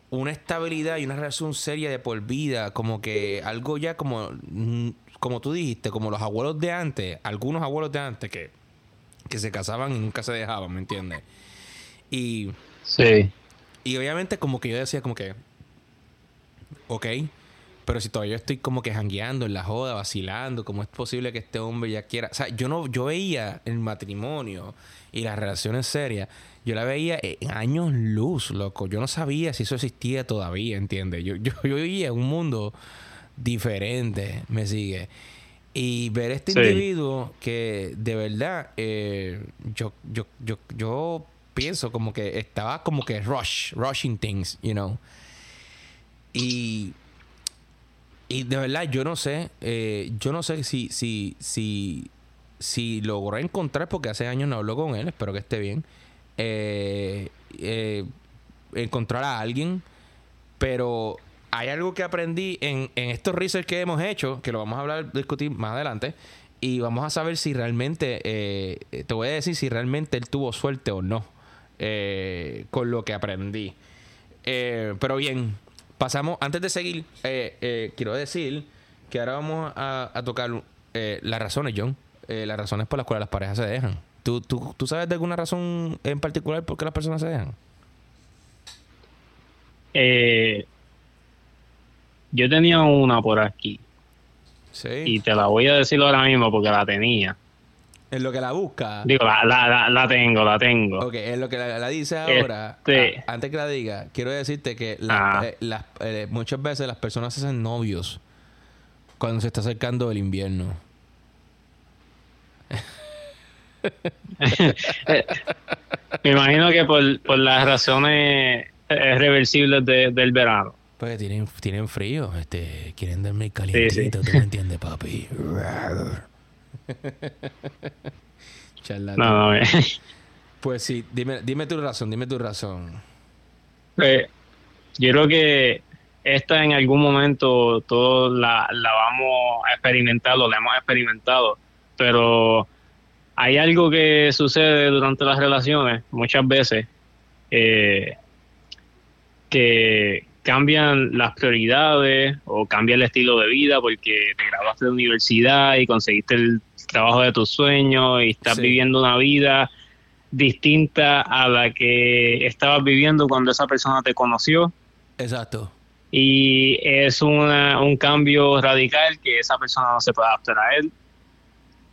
una estabilidad y una relación seria de por vida, como que algo ya como, mm, como tú dijiste, como los abuelos de antes, algunos abuelos de antes que que se casaban y nunca se dejaban, ¿me entiendes? Y. Sí. Y obviamente, como que yo decía, como que. Ok. Pero si todavía estoy como que jangueando en la joda, vacilando, ¿cómo es posible que este hombre ya quiera? O sea, yo no, yo veía el matrimonio y las relaciones serias, yo la veía en años luz, loco. Yo no sabía si eso existía todavía, ¿entiendes? Yo, yo, yo vivía en un mundo diferente, me sigue. Y ver este individuo que de verdad eh, yo, yo, yo, yo pienso como que estaba como que rush, rushing things, you know. Y, y de verdad yo no sé, eh, yo no sé si, si, si, si logró encontrar, porque hace años no hablo con él, espero que esté bien, eh, encontrar a alguien, pero hay algo que aprendí en, estos research que hemos hecho, que lo vamos a hablar, discutir más adelante, y vamos a saber si realmente, eh, te voy a decir si realmente él tuvo suerte o no eh, con lo que aprendí. Eh, pero bien, pasamos, antes de seguir, quiero decir que ahora vamos a, tocar eh, las razones, John. Eh, las razones por las cuales las parejas se dejan. ¿Tú, tú, ¿Tú sabes de alguna razón en particular por qué las personas se dejan? Eh, yo tenía una por aquí. Sí. Y te la voy a decir ahora mismo porque la tenía. En lo que la busca. Digo, la, la, la, tengo, la tengo. Ok, en lo que la, dice ahora, este... antes que la diga, quiero decirte que eh, eh, muchas veces las personas se hacen novios cuando se está acercando el invierno. <laughs> Me imagino que por, por las razones reversibles del verano. Pues tienen, tienen frío, este, quieren darme calientito, ¿tú me entiendes, papi? <laughs> no, no, Pues sí, dime, dime tu razón, dime tu razón. Pues, yo creo que esta en algún momento todos la, la vamos a experimentar, lo la hemos experimentado, pero hay algo que sucede durante las relaciones muchas veces eh, que cambian las prioridades o cambia el estilo de vida porque te graduaste de universidad y conseguiste el trabajo de tus sueños y estás viviendo una vida distinta a la que estabas viviendo cuando esa persona te conoció. Exacto. Y es una, un cambio radical que esa persona no se puede adaptar a él.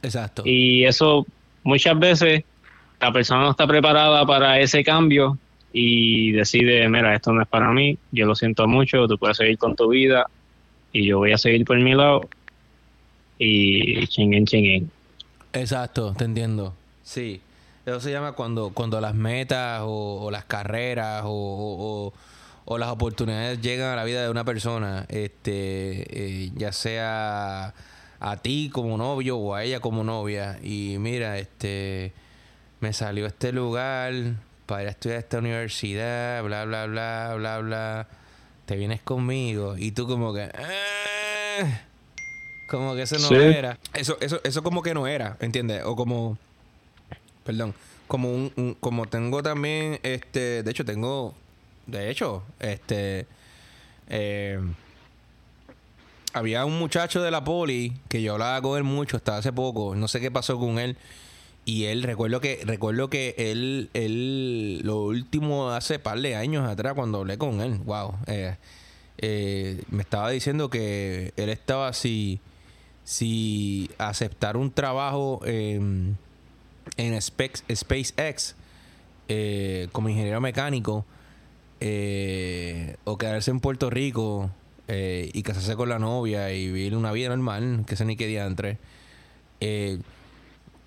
Exacto. Y eso muchas veces la persona no está preparada para ese cambio y decide, mira, esto no es para mí, yo lo siento mucho, tú puedes seguir con tu vida y yo voy a seguir por mi lado y chinguen, chinguen. Exacto, te entiendo. Sí, eso se llama cuando, cuando las metas o, las carreras o, o, las oportunidades llegan a la vida de una persona, este, eh, ya sea a ti como novio o a ella como novia y mira, este, me salió este lugar para ir a estudiar a esta universidad, bla, bla, bla, bla, bla. Te vienes conmigo y tú como que... Ah", como que eso no era. Eso, eso, eso como que no era, ¿entiendes? O como... Perdón. Como un, como tengo también, este, de hecho tengo, de hecho, este, eh, había un muchacho de la poli que yo hablaba con él mucho hasta hace poco, no sé qué pasó con él, y él, recuerdo que, recuerdo que él, él, lo último hace par de años atrás, cuando hablé con él, wow, eh, eh, me estaba diciendo que él estaba así, si aceptar un trabajo en, SpaceX eh, como ingeniero mecánico o quedarse en Puerto Rico y casarse con la novia y vivir una vida normal, que se ni qué día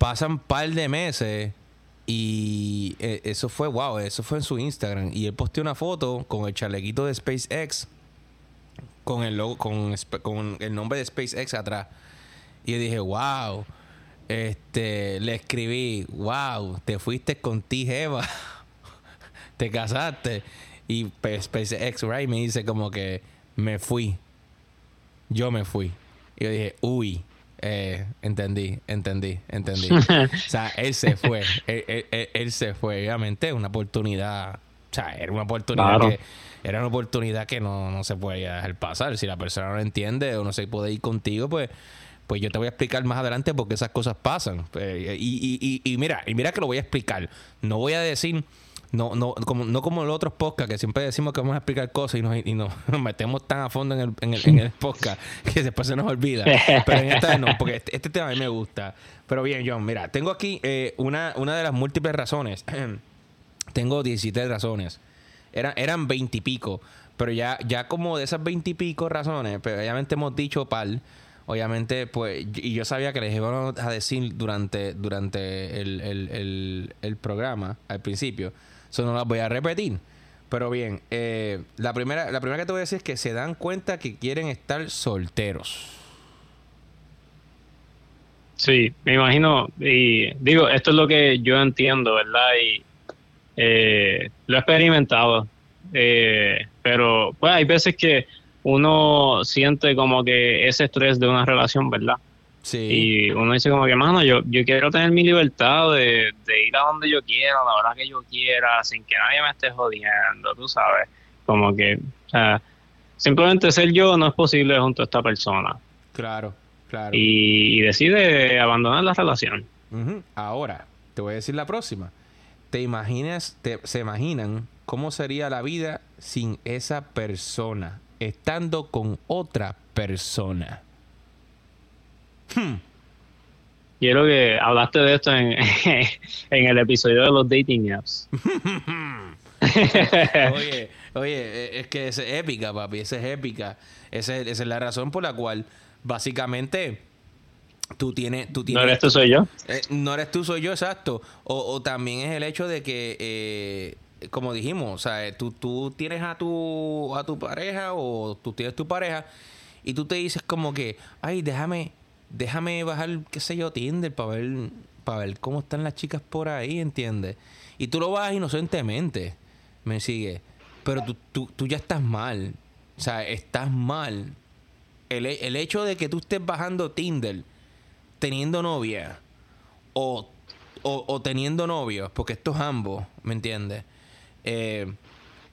pasan par de meses y eh, eso fue, wow, eso fue en su Instagram. Y él posteó una foto con el chalequito de SpaceX, con el logo, con, con el nombre de SpaceX atrás. Y yo dije, wow. Este, le escribí, wow, te fuiste con ti, Eva. <laughs> te casaste. Y SpaceX, right, me dice como que me fui. Yo me fui. Y yo dije, uy, eh, entendí, entendí, entendí. <laughs> o sea, él se fue. él, se fue. Obviamente, una oportunidad. O sea, era una oportunidad que. Era una oportunidad que no, se podía dejar pasar. Si la persona no entiende o no se puede ir contigo, pues pues yo te voy a explicar más adelante porque esas cosas pasan. Eh, y, y, y, mira, y mira que lo voy a explicar. No voy a decir no, no, como, no como los otros podcasts que siempre decimos que vamos a explicar cosas y nos, y nos, <laughs> metemos tan a fondo en el, en, el, en el podcast <laughs> que después se nos olvida. Pero en esta no, porque este, este, tema a mí me gusta. Pero bien, John, mira, tengo aquí eh, una, una de las múltiples razones. <clears throat> tengo 17 razones. Eran, eran 20 y pico. Pero ya, ya como de esas 20 y pico razones, pero obviamente hemos dicho pal obviamente, pues, y yo sabía que les iba a decir durante, durante el, el, el programa, al principio, eso no las voy a repetir. Pero bien, eh, la, primera, la primera que te voy a decir es que se dan cuenta que quieren estar solteros. Sí, me imagino, y digo, esto es lo que yo entiendo, ¿verdad? Y eh, lo he experimentado, eh, pero pues hay veces que uno siente como que ese estrés de una relación, ¿verdad? Y uno dice como que, mano, yo, yo quiero tener mi libertad de, ir a donde yo quiera, a la hora que yo quiera, sin que nadie me esté jodiendo, tú sabes. Como que, o sea, simplemente ser yo no es posible junto a esta persona. Claro. Claro. y, y decide abandonar la relación. Ahora, te voy a decir la próxima. ¿Te imaginas, te- se imaginan cómo sería la vida sin esa persona, estando con otra persona? Hmm. Quiero que hablaste de esto en, <laughs> en el episodio de los dating apps. <laughs> <laughs> Oye, oye, eh, es que esa es épica, papi, esa es épica. Esa es, esa es la razón por la cual, básicamente, tú tienes... Tú no tienes eres tú, soy yo. Eh, no eres tú, soy yo, exacto. O, o también es el hecho de que, eh, como dijimos, o sea, eh, tú, tú tienes a tu, a tu pareja o tú tienes tu pareja y tú te dices como que, ay, déjame, déjame bajar, qué sé yo, Tinder para ver, para ver cómo están las chicas por ahí, ¿entiendes? Y tú lo vas inocentemente, me sigue. Pero tú, tú, tú ya estás mal. O sea, estás mal. El, el hecho de que tú estés bajando Tinder teniendo novia o, o, o teniendo novios, porque esto es ambos, ¿me entiendes? Eh,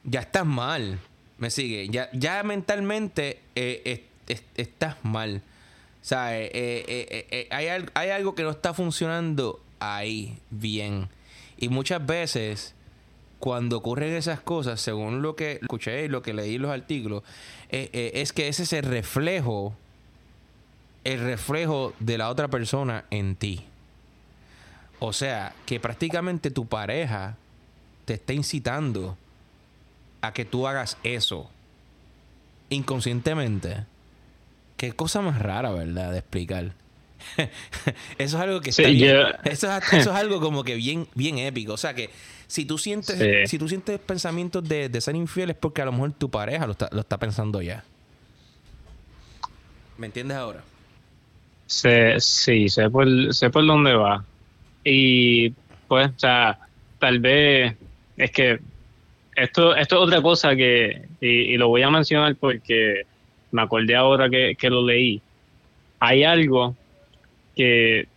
ya estás mal, me sigue. Ya, ya mentalmente eh, es- es- estás mal. Sea, eh, eh, eh, hay, hay algo que no está funcionando ahí bien. Y muchas veces, cuando ocurren esas cosas, según lo que escuché y lo que leí en los artículos, es que ese es el reflejo el reflejo de la otra persona en ti. O sea, que prácticamente tu pareja te está incitando a que tú hagas eso inconscientemente. Qué cosa más rara, ¿verdad? De explicar. <laughs> eso es algo que está Sí, bien- yo- eso, es, eso es <laughs> algo como que bien, bien épico. O sea que si tú sientes, Sí. si tú sientes pensamientos de, de ser infiel es porque a lo mejor tu pareja lo está, lo está pensando ya. ¿Me entiendes ahora? Sé, sí, sé por, sé por dónde va. Y pues, o sea, tal vez es que esto, esto es otra cosa que, y, y lo voy a mencionar porque me acordé ahora que, que lo leí. Hay algo que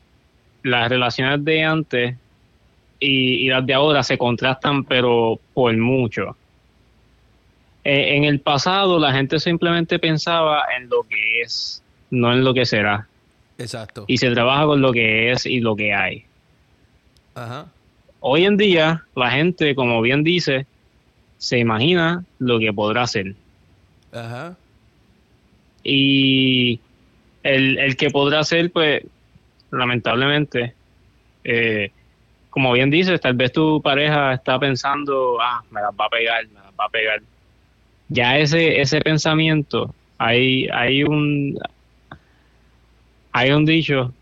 las relaciones de antes y, y las de ahora se contrastan, pero por mucho. Eh, en el pasado la gente simplemente pensaba en lo que es, no en lo que será Exacto. y se trabaja con lo que es y lo que hay. Ajá. Hoy en día, la gente, como bien dice, se imagina lo que podrá ser. Ajá. Y el, el que podrá ser, pues, lamentablemente, eh, como bien dices, tal vez tu pareja está pensando, ah, me las va a pegar, me las va a pegar. Ya ese, ese pensamiento, hay, hay un hay un dicho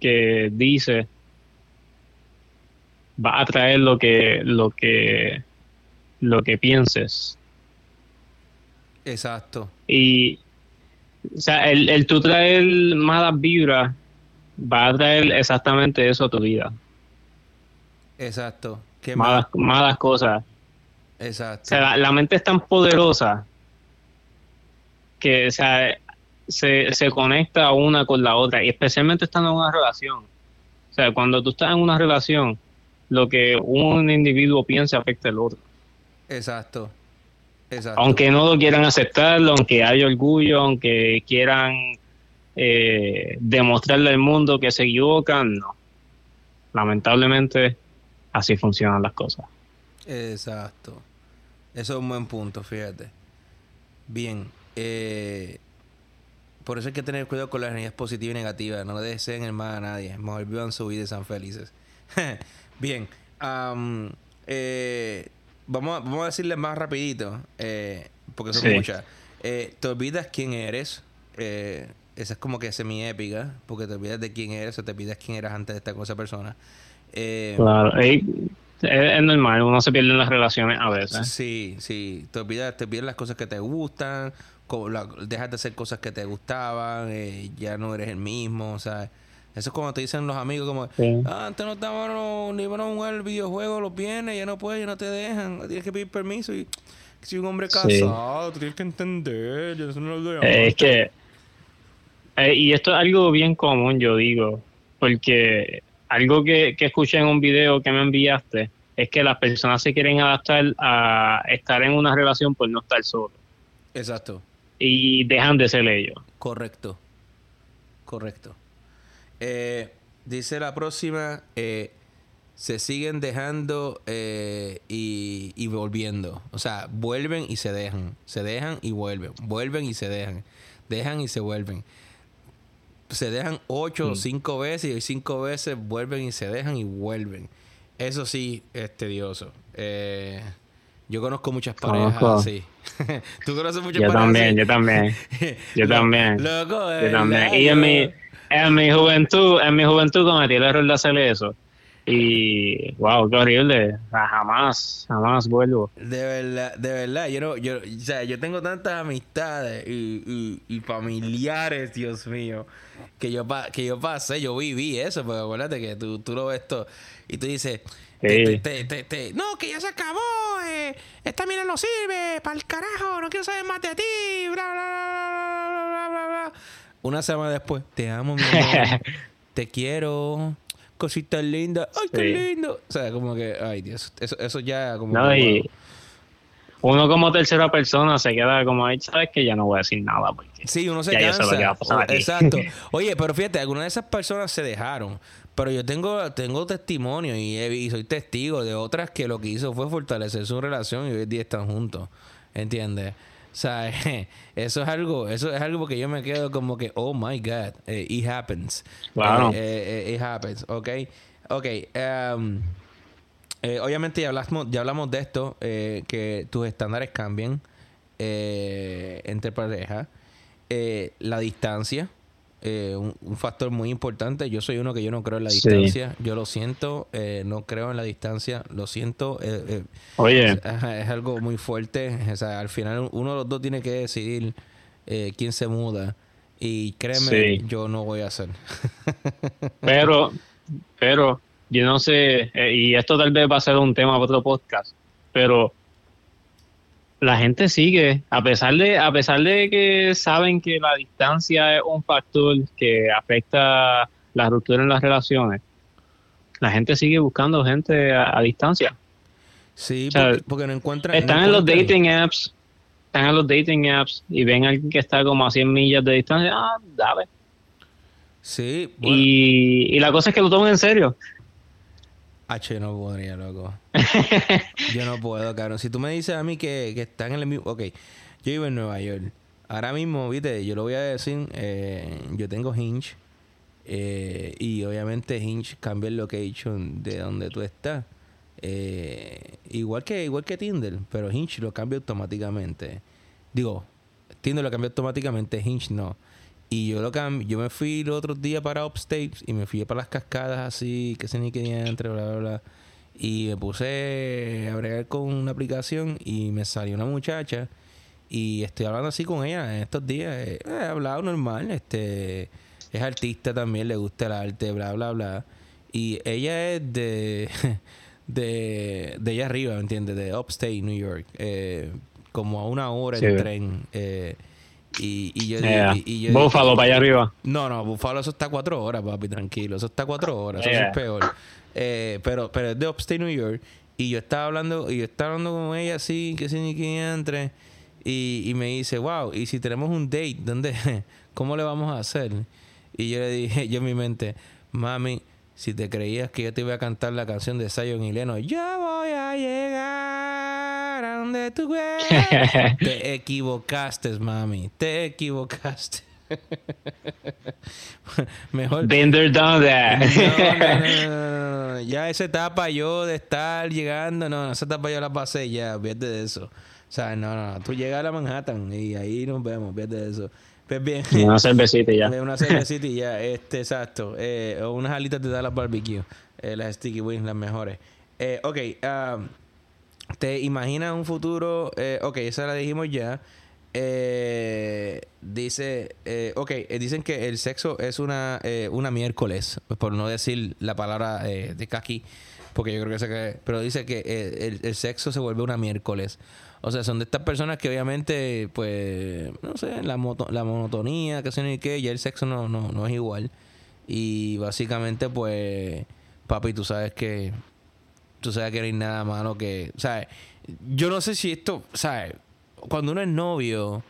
que dice va a traer lo que lo que lo que pienses Exacto. Y o sea el, el tú traer malas vibras va a traer exactamente eso a tu vida Exacto. Qué malas, mal. malas cosas o Exacto. sea la, la mente es tan poderosa que o sea se, se conecta una con la otra y especialmente estando en una relación o sea cuando tú estás en una relación lo que un individuo piensa afecta al otro Exacto. Exacto. aunque no lo quieran aceptarlo, aunque haya orgullo, aunque quieran eh, demostrarle al mundo que se equivocan, no. Lamentablemente, así funcionan las cosas. Exacto. Eso es un buen punto, fíjate. Bien. eh, por eso hay que tener cuidado con las energías positivas y negativas. No le deseen el mal a nadie. Mejor vivan su vida y sean felices. <laughs> Bien. eh, vamos, a, vamos a decirle más rapidito. eh, porque son Sí. muchas. Eh, te olvidas quién eres. eh, esa es como que semi-épica. Porque te olvidas de quién eres o te olvidas quién eras antes de estar con esa persona. Eh, Claro, es, es normal, uno se pierde en las relaciones a veces. Sí, sí. Te olvidas, te olvidas las cosas que te gustan, dejas de hacer cosas que te gustaban, eh, ya no eres el mismo, o sea. Eso es como te dicen los amigos, como, Sí. ah, antes no estábamos ni iban a jugar el videojuego los viernes, ya no puedes, ya no te dejan, tienes que pedir permiso y si un hombre Sí. casado, tú tienes que entender, ya eso no lo de Eh, es antes". que, eh, y esto es algo bien común, yo digo, porque algo que, que escuché en un video que me enviaste es que las personas se quieren adaptar a estar en una relación por no estar solos Exacto, y dejan de ser ellos. correcto. Correcto. Eh, dice la próxima, eh, se siguen dejando eh, y, y volviendo. O sea, vuelven y se dejan. Se dejan y vuelven. Vuelven y se dejan. Dejan y se vuelven. Se dejan ocho o Mm. cinco veces y cinco veces vuelven y se dejan y vuelven. Eso sí es tedioso. Eh, yo conozco muchas parejas Conozco. así. <laughs> Tú conoces muchas Yo parejas también, así? yo también. <laughs> Yo Lo- también. Loco, Yo también. verdad, Y yo- mi, en mi juventud, en mi juventud cometí el error de hacer eso. Y wow, qué horrible. Sea, jamás, jamás vuelvo. De verdad, de verdad, yo no, yo, o sea, yo tengo tantas amistades y, y, y familiares, Dios mío, que yo pa- que yo pasé, yo viví eso, porque acuérdate que tú, tú lo ves todo y tú dices, Sí. te- te- te- no, que ya se acabó, eh, esta mina no sirve, para el carajo, no quiero saber más de ti, bla, bla, bla, bla, bla, bla, bla. Una semana después, te amo, mi amor, <laughs> te quiero, cositas lindas, ay, qué Sí. lindo. O sea, como que, ay, Dios, eso, eso ya como... No, y uno como tercera persona se queda como ahí, sabes que ya no voy a decir nada porque Sí, uno se Ya yo sé cansa. lo que va a pasar aquí. Exacto. <laughs> Oye, pero fíjate, algunas de esas personas se dejaron. Pero yo tengo, tengo testimonio y, he- y soy testigo de otras que lo que hizo fue fortalecer su relación y hoy día están juntos. ¿Entiendes? O sea, <laughs> eso es algo, eso es algo que yo me quedo como que, oh my God, eh, it happens. Claro. Eh, eh, it happens, ¿ok? Ok, um, eh, obviamente ya hablamos, ya hablamos de esto, eh, que tus estándares cambian entre parejas. La distancia, eh, un, un factor muy importante. Yo soy uno que yo no creo en la Sí. distancia. Yo lo siento, eh, no creo en la distancia, lo siento. eh, eh, Oye, es algo muy fuerte. O sea, al final uno de los dos tiene que decidir eh, quién se muda. Y créeme, Sí. yo no voy a hacer. <laughs> pero, pero, yo no sé, y esto tal vez va a ser un tema para otro podcast, pero la gente sigue, a pesar de, a pesar de que saben que la distancia es un factor que afecta la ruptura en las relaciones, la gente sigue buscando gente a, a distancia. Sí, O sea, porque, porque no encuentran. Están no en los dating apps, están en los dating apps y ven a alguien que está como a 100 millas de distancia, ah, dale. Sí, bueno. Y, y la cosa es que lo toman en serio. H, yo no podría, loco. <laughs> yo no puedo, cabrón. Si tú me dices a mí que, que están en el mismo... Ok, yo vivo en Nueva York. Ahora mismo, viste, yo lo voy a decir, eh, yo tengo Hinge. eh, y obviamente Hinge cambia el location de donde tú estás. Eh, igual que igual que Tinder, pero Hinge lo cambia automáticamente. Digo, Tinder lo cambia automáticamente, Hinge no. Y yo lo cam- yo me fui el otro día para Upstate y me fui para las cascadas así, que se ni que entre, bla, bla, bla. Y me puse a bregar con una aplicación y me salió una muchacha y estoy hablando así con ella en estos días. eh, he hablado normal, este es artista también, le gusta el arte, bla, bla, bla. Y ella es de, <laughs> de, de allá arriba, ¿me entiendes? De Upstate, New York. eh, como a una hora en Sí. tren. eh, y, y yo Yeah. y- y yo- Búfalo para allá arriba. no, no, Buffalo eso está cuatro horas, papi, tranquilo. Eso está cuatro horas, eso es peor. Eh, pero, pero es de Upstate New York. Y yo estaba hablando, y yo estaba hablando con ella así, que sin ni que entre. Y, y me dice, wow, y si tenemos un date, ¿dónde? <laughs> ¿Cómo le vamos a hacer? Y yo le dije, <laughs> yo en mi mente, mami, si te creías que yo te iba a cantar la canción de Zion y Leno, yo voy a llegar a donde tú quieras. <laughs> Te equivocaste, mami. Te equivocaste. <laughs> Mejor. Been there, done No, that. no, no, no, no, no. Ya esa etapa yo de estar llegando, no, esa etapa yo la pasé ya, fíjate de eso. O sea, no, no, no. Tú llegas a la Manhattan y ahí nos vemos, fíjate de eso. Pues bien. Una cervecita y ya. <laughs> Una cervecita y ya, este, exacto. Eh, o unas alitas de Dallas Barbecue. Eh, las Sticky Wings, las mejores. Eh, ok, ah, ¿te imaginas un futuro? Eh, ok, esa la dijimos ya. Eh, dice, eh, ok, dicen que el sexo es una, eh, una miércoles, por no decir la palabra eh, de kaki, porque yo creo que se pero dice que el, el sexo se vuelve una miércoles. O sea, son de estas personas que obviamente, pues, no sé, la, moto- la monotonía, que sé ni qué, ya el sexo no, no, no es igual. Y básicamente, pues, papi, tú sabes que, tú sabes que no hay nada malo que, ¿sabes? Yo no sé si esto, ¿sabes? Cuando uno es novio,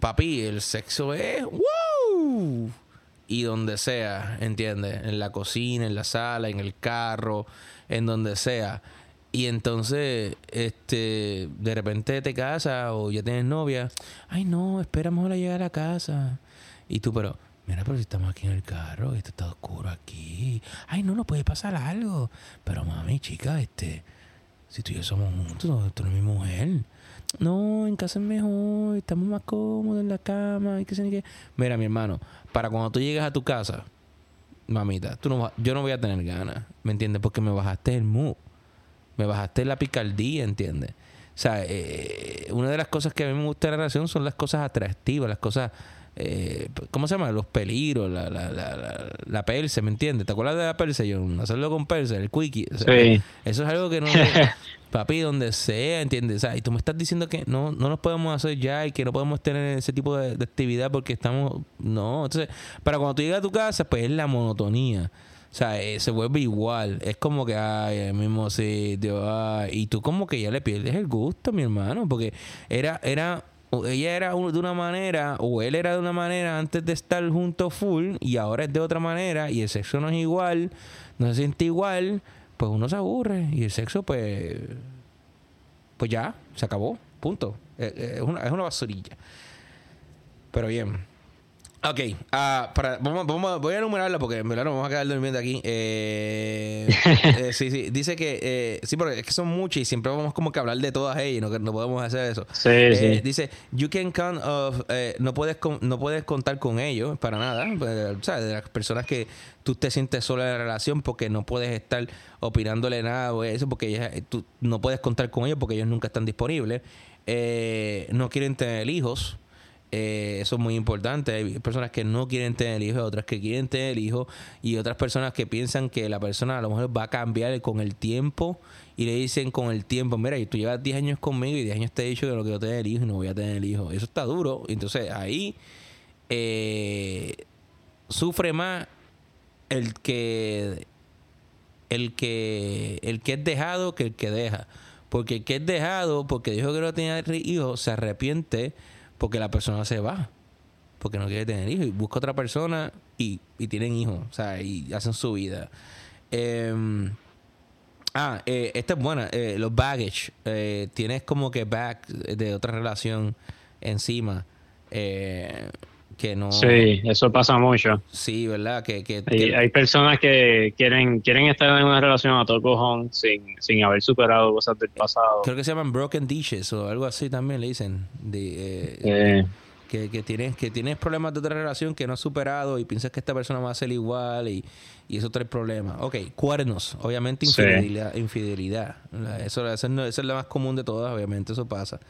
papi, el sexo es, ¡wow! y donde sea, ¿entiendes? En la cocina, en la sala, en el carro, en donde sea. Y entonces, este, de repente te casas o ya tienes novia. Ay, no, espera mejor a llegar a casa. Y tú, pero, mira, pero si estamos aquí en el carro, esto está oscuro aquí. Ay, no, no puede pasar algo. Pero mami, chica, este, si tú y yo somos juntos, tú no es mi mujer. No, en casa es mejor, estamos más cómodos en la cama y qué sé ni qué. Mira, mi hermano, para cuando tú llegues a tu casa, mamita, tú no, vas- yo no voy a tener ganas, ¿me entiendes? Porque me bajaste el mood, me bajaste la picardía, ¿entiendes? O sea, eh, una de las cosas que a mí me gusta de la relación son las cosas atractivas, las cosas, eh, ¿cómo se llama? Los peligros, la, la, la, la, la perse, ¿me entiendes? ¿Te acuerdas de la perse, John? Hacerlo con perse, el quickie. O sea, Sí. Eso es algo que no... <laughs> papi, donde sea, ¿entiendes? O sea, y tú me estás diciendo que no, no nos podemos hacer ya y que no podemos tener ese tipo de, de actividad porque estamos... No, entonces, para cuando tú llegas a tu casa, pues es la monotonía. O sea, eh, se vuelve igual. Es como que, ay, el mismo sitio, ay. Y tú como que ya le pierdes el gusto, mi hermano, porque era... era ella era de una manera o él era de una manera antes de estar junto full y ahora es de otra manera y el sexo no es igual, no se siente igual, pues uno se aburre y el sexo pues pues ya, se acabó, punto. Eh, eh, Es una, es una basurilla. Pero bien. Ok, ah, para, vamos, vamos, voy a enumerarla porque en verdad nos vamos a quedar durmiendo aquí. Eh, <laughs> eh, sí, sí, dice que, eh, sí, porque es que son muchas y siempre vamos como que hablar de todas ellas y no, no podemos hacer eso. Sí, Eh, sí. Dice, you can count of, eh, no puedes con- no puedes contar con ellos para nada. Eh, o sea, de las personas que tú te sientes sola en la relación porque no puedes estar opinándole nada o eso porque ellas- tú no puedes contar con ellos porque ellos nunca están disponibles. Eh, no quieren tener hijos. Eh, eso es muy importante. Hay personas que no quieren tener hijos, otras que quieren tener hijos y otras personas que piensan que la persona a lo mejor va a cambiar con el tiempo y le dicen con el tiempo, mira, tú llevas 10 años conmigo y 10 años te he dicho que no quiero tener hijos y no voy a tener hijos. Eso está duro. Entonces ahí eh, sufre más el que el que el que es dejado que el que deja. Porque el que es dejado, porque dijo que no tenía hijos, se arrepiente porque la persona se va. Porque no quiere tener hijos. Y busca otra persona y, y tienen hijos. O sea, y hacen su vida. Em, ah, eh, esta es buena. eh, los baggage. Eh, tienes como que back de otra relación encima. eh, que no. Sí, eso pasa mucho. Sí, ¿verdad? Que, que, Hay, que- hay personas que quieren quieren estar en una relación a todo cojón sin, sin haber superado cosas del pasado. creo que se llaman broken dishes o algo así también le dicen. De, eh, Eh, que, que tienes que tienes problemas de otra relación que no has superado y piensas que esta persona va a ser igual y, y eso trae problemas. Ok, cuernos, obviamente Sí. infidelidad. infidelidad. La- Eso, esa es la más común de todas, obviamente eso pasa.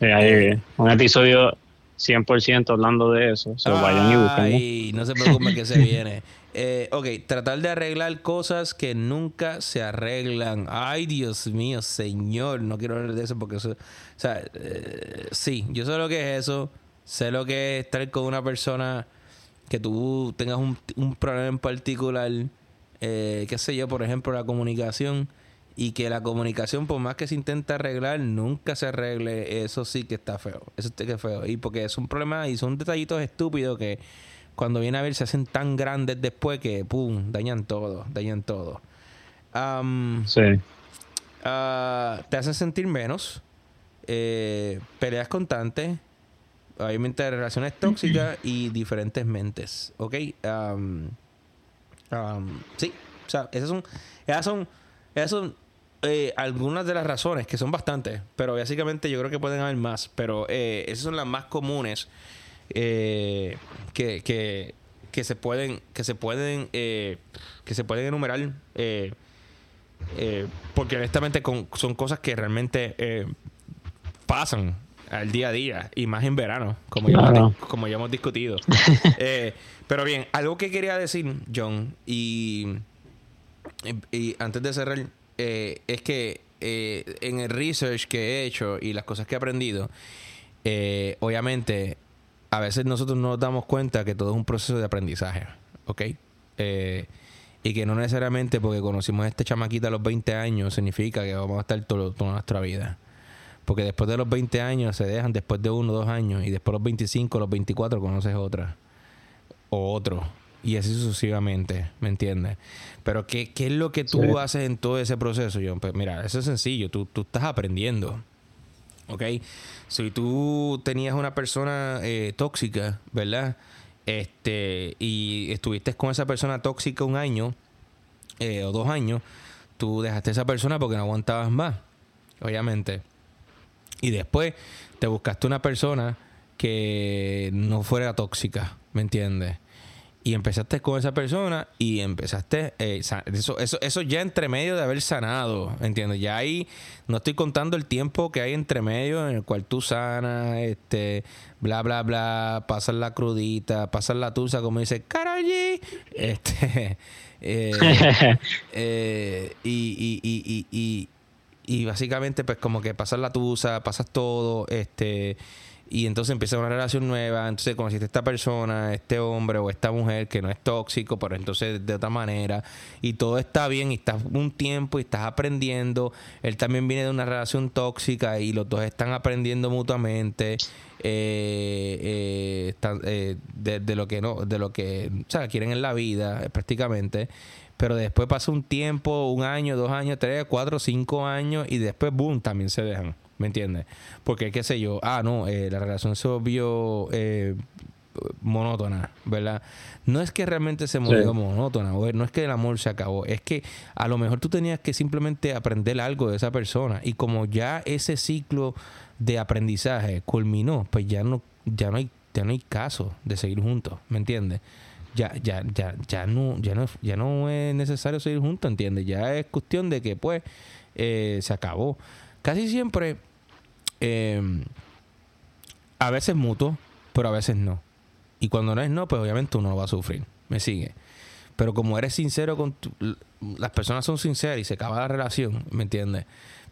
eh, hay un episodio 100% hablando de eso. So, vayan y busquen. Ay, no se preocupen que se <laughs> viene. Eh, ok, tratar de arreglar cosas que nunca se arreglan. Ay, Dios mío, señor, no quiero hablar de eso porque eso, o sea, eh, sí, yo sé lo que es eso, sé lo que es estar con una persona que tú tengas un, un problema en particular, eh, qué sé yo, por ejemplo, la comunicación, y que la comunicación, por más que se intenta arreglar, nunca se arregle, eso sí que está feo, eso sí que es feo, y porque es un problema y son detallitos estúpidos que cuando viene a ver se hacen tan grandes después que, pum, dañan todo, dañan todo. Sí. Ah, te hacen sentir menos. eh, peleas constantes. Obviamente relaciones tóxicas <clears throat> y diferentes mentes. ¿Ok? Sí. O sea, esas son, esas son, esas son eh, algunas de las razones, que son bastantes. Pero básicamente yo creo que pueden haber más. Pero eh, esas son las más comunes eh, que, que, que se pueden, que se pueden, eh, que se pueden enumerar. porque honestamente con- son cosas que realmente pasan al día a día y más en verano, como, ya, Claro. hemos, como ya hemos discutido. <laughs> Eh, pero bien, algo que quería decir, John, y, y, y antes de cerrar, eh, es que eh, en el research que he hecho y las cosas que he aprendido, eh, obviamente, a veces nosotros no nos damos cuenta que todo es un proceso de aprendizaje, ¿ok? Eh, y que no necesariamente porque conocimos a este chamaquita a los 20 años significa que vamos a estar todo- toda nuestra vida. Porque después de los 20 años se dejan después de uno dos años y después de los 25, los 24 conoces otra. o otro. Y así sucesivamente, ¿me entiendes? Pero ¿qué, qué es lo que tú haces en todo ese proceso, John? Pues mira, eso es sencillo, tú, tú estás aprendiendo. ¿Ok? Si tú tenías una persona eh, tóxica, ¿verdad? Este, y estuviste con esa persona tóxica un año eh, o dos años, tú dejaste a esa persona porque no aguantabas más, obviamente. Y después te buscaste una persona que no fuera tóxica, ¿me entiendes? Y empezaste con esa persona y empezaste eh, eso, eso, eso ya entre medio de haber sanado, ¿entiendes? Ya ahí no estoy contando el tiempo que hay entre medio en el cual tú sanas, este, bla, bla, bla, pasas la crudita, pasas la tusa, como dice Karolji, este, <laughs> eh, <laughs> eh, y, y, y, y, y básicamente pues como que pasas la tusa, pasas todo, este y entonces empieza una relación nueva, entonces conociste a esta persona, este hombre o esta mujer que no es tóxico, pero entonces de otra manera, y todo está bien, y estás un tiempo y estás aprendiendo, él también viene de una relación tóxica y los dos están aprendiendo mutuamente. Eh, eh, eh, de, lo que no, de lo que o sea, quieren en la vida, prácticamente pero después pasa un tiempo, un año, dos años, tres, cuatro, cinco años y después, boom, también se dejan. ¿Me entiendes? Porque, qué sé yo, ah, no, eh, la relación se volvió eh, monótona, ¿verdad? No es que realmente se volvió monótona, o no es que el amor se acabó, es que a lo mejor tú tenías que simplemente aprender algo de esa persona y como ya ese ciclo de aprendizaje culminó, pues ya no, ya no hay, ya no hay caso de seguir juntos, ¿me entiendes? Ya, ya, ya, ya no, ya no, ya no es necesario seguir juntos, ¿entiendes? Ya es cuestión de que pues eh, se acabó. Casi siempre, em, a veces mutuo, pero a veces no. Y cuando no es no, pues obviamente uno va a sufrir. Me sigue. Pero como eres sincero con las personas son sinceras y se acaba la relación, ¿me entiendes?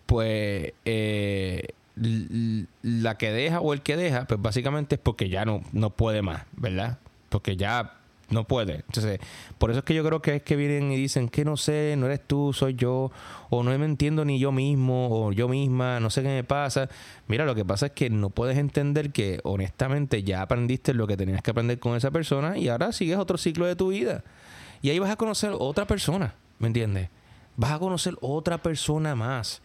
Pues eh, la que deja o el que deja, pues básicamente es porque ya no, no puede más, ¿verdad? Porque ya no puede. Entonces, por eso es que yo creo que es que vienen y dicen que no sé, no eres tú, soy yo, o no me entiendo ni yo mismo, o yo misma, no sé qué me pasa. Mira, lo que pasa es que no puedes entender que honestamente ya aprendiste lo que tenías que aprender con esa persona y ahora sigues otro ciclo de tu vida. Y ahí vas a conocer otra persona, ¿me entiendes? Vas a conocer otra persona más.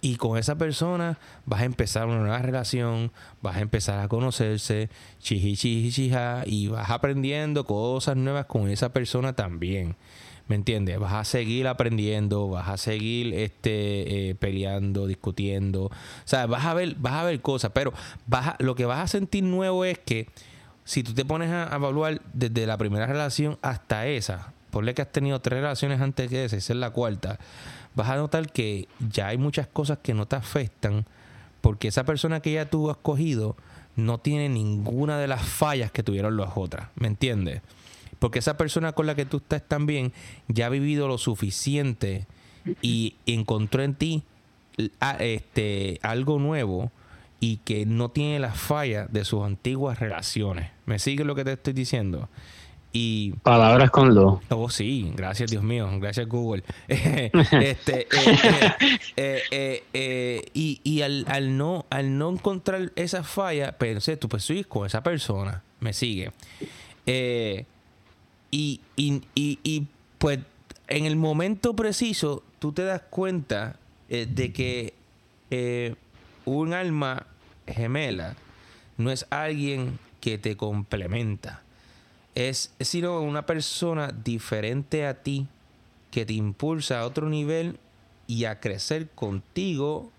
Y con esa persona vas a empezar una nueva relación, vas a empezar a conocerse, chiji, chiji, chija, y vas aprendiendo cosas nuevas con esa persona también. ¿Me entiendes? Vas a seguir aprendiendo, vas a seguir este, eh, peleando, discutiendo. O sea, vas a ver, vas a ver cosas, pero vas lo que vas a sentir nuevo es que si tú te pones a evaluar desde la primera relación hasta esa, ponle que has tenido tres relaciones antes que esa, esa es la cuarta vas a notar que ya hay muchas cosas que no te afectan porque esa persona que ya tú has cogido no tiene ninguna de las fallas que tuvieron las otras, ¿me entiendes? Porque esa persona con la que tú estás también ya ha vivido lo suficiente y encontró en ti este, algo nuevo y que no tiene las fallas de sus antiguas relaciones. ¿Me sigue lo que te estoy diciendo? Y, Palabras con lo. Oh, sí, gracias Dios mío, gracias Google. <laughs> este, <laughs> eh, eh, eh, y y al, no, al no encontrar esa falla, pensé, tú pues soy con esa persona, me sigue. y, y, y, pues en el momento preciso, tú te das cuenta de que un alma gemela no es alguien que te complementa es sino una persona diferente a ti que te impulsa a otro nivel y a crecer contigo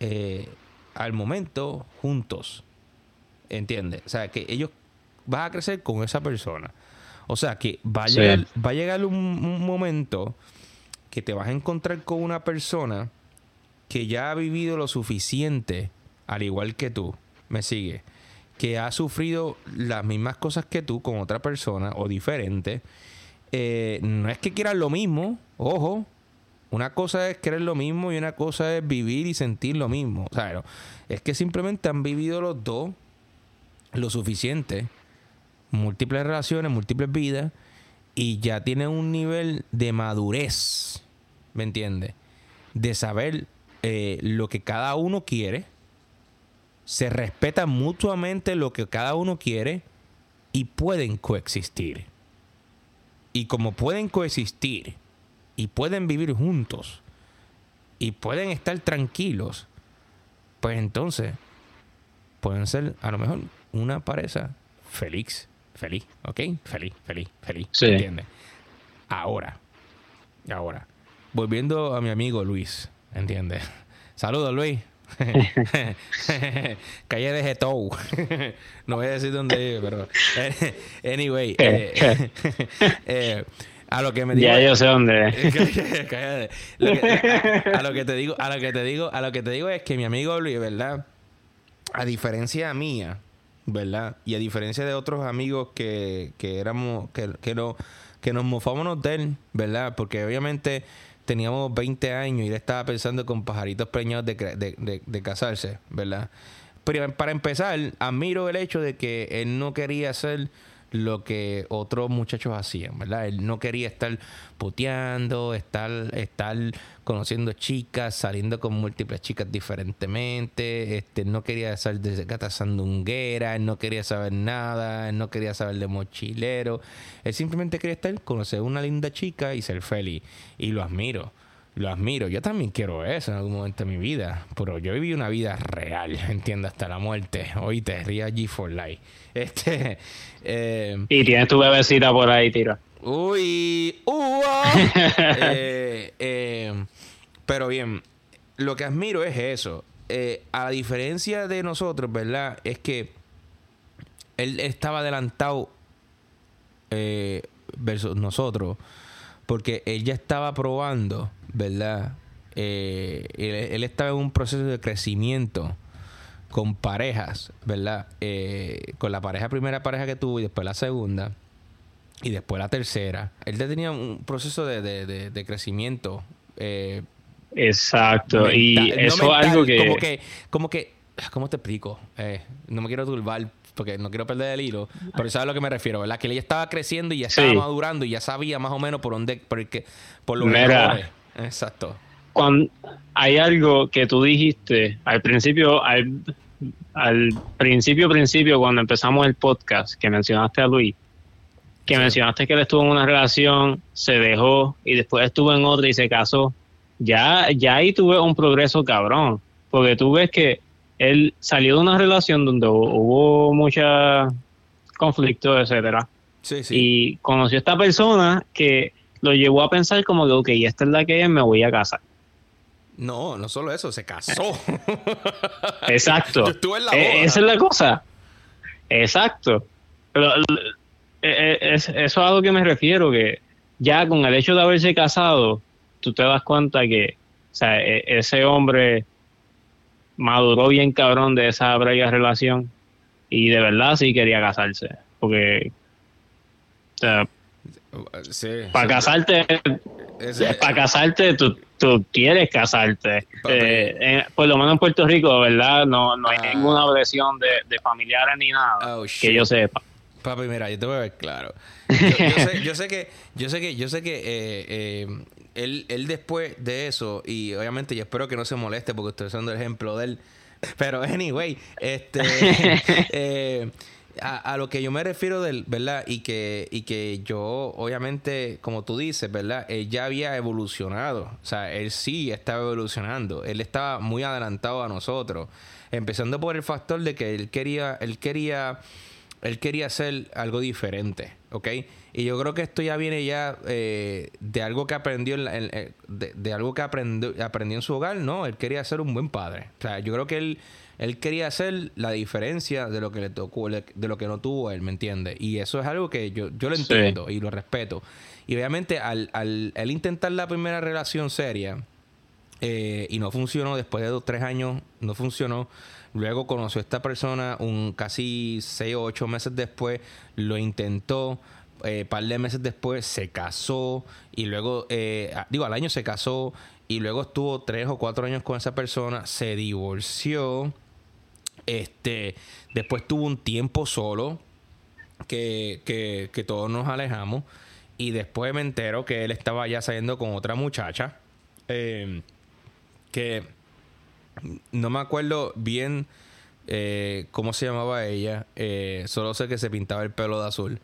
eh, al momento juntos. ¿Entiendes? O sea, que ellos van a crecer con esa persona. O sea, que va a llegar, va a llegar un, momento que te vas a encontrar con una persona que ya ha vivido lo suficiente, al igual que tú. Me sigue que ha sufrido las mismas cosas que tú con otra persona o diferente, eh, no es que quieran lo mismo, ojo, una cosa es querer lo mismo y una cosa es vivir y sentir lo mismo. O sea, es que simplemente han vivido los dos lo suficiente, múltiples relaciones, múltiples vidas, y ya tienen un nivel de madurez, ¿me entiendes? De saber eh, lo que cada uno quiere se respeta mutuamente lo que cada uno quiere y pueden coexistir. Y como pueden coexistir y pueden vivir juntos y pueden estar tranquilos, pues entonces pueden ser a lo mejor una pareja feliz, feliz, ¿ok? Feliz, feliz, feliz. Sí. ¿Entiendes? Ahora, ahora, volviendo a mi amigo Luis, ¿entiendes? <laughs> Saludos, Luis. <laughs> Calle de Getou. <laughs> no voy a decir dónde vive, pero. <laughs> anyway. eh, eh, a lo que me digo. Ya yo sé dónde. Cállate. Lo que- a, a lo que te digo, a lo que te digo, a lo que te digo es que mi amigo Luis, ¿verdad? A diferencia mía, ¿verdad? Y a diferencia de otros amigos que, que éramos, que, que no, que nos mofábamos de él, ¿verdad? Porque obviamente teníamos 20 años y él estaba pensando con pajaritos preñados de, de, de- de casarse, ¿verdad? Pero para empezar, admiro el hecho de que él no quería hacer lo que otros muchachos hacían, ¿verdad? Él no quería estar puteando, estar, estar conociendo chicas, saliendo con múltiples chicas diferentemente, este, no quería estar desde cata sandunguera, él no quería saber nada, él no quería saber de mochilero, él simplemente quería estar, conocer una linda chica y ser feliz. Y lo admiro. Lo admiro. Yo también quiero eso en algún momento de mi vida. Pero yo viví una vida real, entiendo, hasta la muerte. Oíste, ría G for life. <laughs> Este. eh, Y tienes tu bebecita por ahí, tira. uy. <laughs> Eh, eh, pero bien, lo que admiro es eso. A diferencia de nosotros, ¿verdad? Es que él estaba adelantado versus nosotros. Porque él ya estaba probando, ¿verdad? Eh, él, él estaba en un proceso de crecimiento con parejas, ¿verdad? Eh, con la pareja, primera pareja que tuvo y después la segunda y después la tercera. Él ya tenía un proceso de, de- de- de crecimiento. eh, Exacto. y no eso es mental, algo que, Como que, como que, ¿cómo te explico? Eh, no me quiero turbar porque no quiero perder el hilo, pero sabes a lo que me refiero, ¿verdad? Que él ya estaba creciendo y ya estaba Sí. madurando y ya sabía más o menos por dónde, por, el que, por los Mira. errores. Exacto. cuando hay algo que tú dijiste al principio, al, al principio, principio, cuando empezamos el podcast, que mencionaste a Luis, que Sí. mencionaste que él estuvo en una relación, se dejó y después estuvo en otra y se casó. Ya, ya ahí tuve un progreso cabrón, porque tú ves que él salió de una relación donde hu- hubo mucha conflicto, etcétera, Sí, sí. y conoció a esta persona que lo llevó a pensar como que, ok, esta es la que es, me voy a casar. No, no solo eso, se casó. <laughs> Exacto. Yo estuve en la boda. esa es la cosa. Exacto. Pero, eh, es, eso es a lo que me refiero, que ya con el hecho de haberse casado, tú te das cuenta que o sea, e- ese hombre maduró bien cabrón de esa breve relación y de verdad sí quería casarse. Porque, o sea, Sí, para casarte, Ese- para casarte, tú, tú quieres casarte. Eh, en- por lo menos en Puerto Rico, ¿verdad? No, no hay Ah. ninguna presión de, de familiares ni nada Oh, que yo sepa. Papi, mira, yo te voy a ver claro. <laughs> Yo, yo sé, yo sé que, yo sé que, yo sé que eh, eh, él, él después de eso, y obviamente yo espero que no se moleste porque estoy usando el ejemplo de él. Pero anyway, este <laughs> eh, a, a lo que yo me refiero del, ¿verdad? Y que, y que yo, obviamente, como tú dices, ¿verdad? Él ya había evolucionado. O sea, él sí estaba evolucionando. Él estaba muy adelantado a nosotros. Empezando por el factor de que él quería, él quería él quería hacer algo diferente, ¿ok? Y yo creo que esto ya viene ya eh, de algo que aprendió en eh, de, de algo que aprendió, aprendió en su hogar, ¿no? Él quería ser un buen padre. O sea, yo creo que él, él quería hacer la diferencia de lo que le tocó, de lo que no tuvo él, ¿me entiendes? Y eso es algo que yo, yo lo Sí. entiendo y lo respeto. Y obviamente al, al, al intentar la primera relación seria, eh, y no funcionó después de dos, tres años, no funcionó. Luego conoció a esta persona un casi seis o ocho meses después, lo intentó, eh, par de meses después se casó y luego, eh, digo, al año se casó y luego estuvo tres o cuatro años con esa persona, se divorció, este, después tuvo un tiempo solo que, que, que todos nos alejamos y después me entero que él estaba ya saliendo con otra muchacha. eh, que no me acuerdo bien Eh, ¿Cómo se llamaba ella? Eh, solo sé que se pintaba el pelo de azul.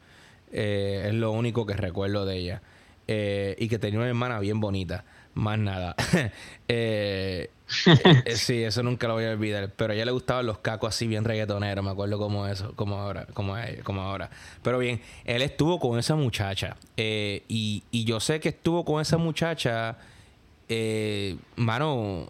Eh, es lo único que recuerdo de ella. Eh, y que tenía una hermana bien bonita. Más nada. <laughs> Eh, eh, sí, eso nunca lo voy a olvidar. Pero a ella le gustaban los cacos así bien reggaetoneros. Me acuerdo como eso, como ahora, como, como ahora. Pero bien, él estuvo con esa muchacha. Eh, y, y yo sé que estuvo con esa muchacha, mano,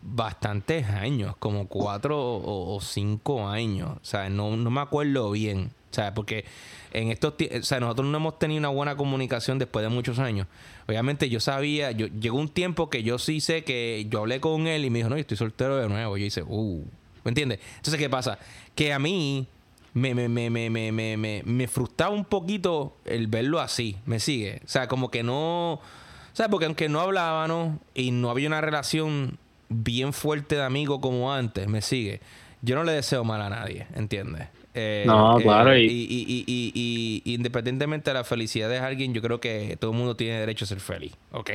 bastantes años, como cuatro o, o cinco años. O sea, no, no me acuerdo bien. O sea, porque en estos o sea, nosotros no hemos tenido una buena comunicación después de muchos años. Obviamente yo sabía, yo llegó un tiempo que yo sí sé que yo hablé con él y me dijo, no, yo estoy soltero de nuevo. Yo hice, uh, ¿me entiendes? Entonces, ¿qué pasa? Que a mí me, me, me, me, me, me, me, frustraba un poquito el verlo así, ¿me sigue? O sea, como que no... Sea, porque aunque no hablábamos y no había una relación bien fuerte de amigo como antes, me sigue. Yo no le deseo mal a nadie, ¿entiendes? Eh, No, claro, y, y- y, y, independientemente de la felicidad de alguien, yo creo que todo el mundo tiene derecho a ser feliz, ¿ok?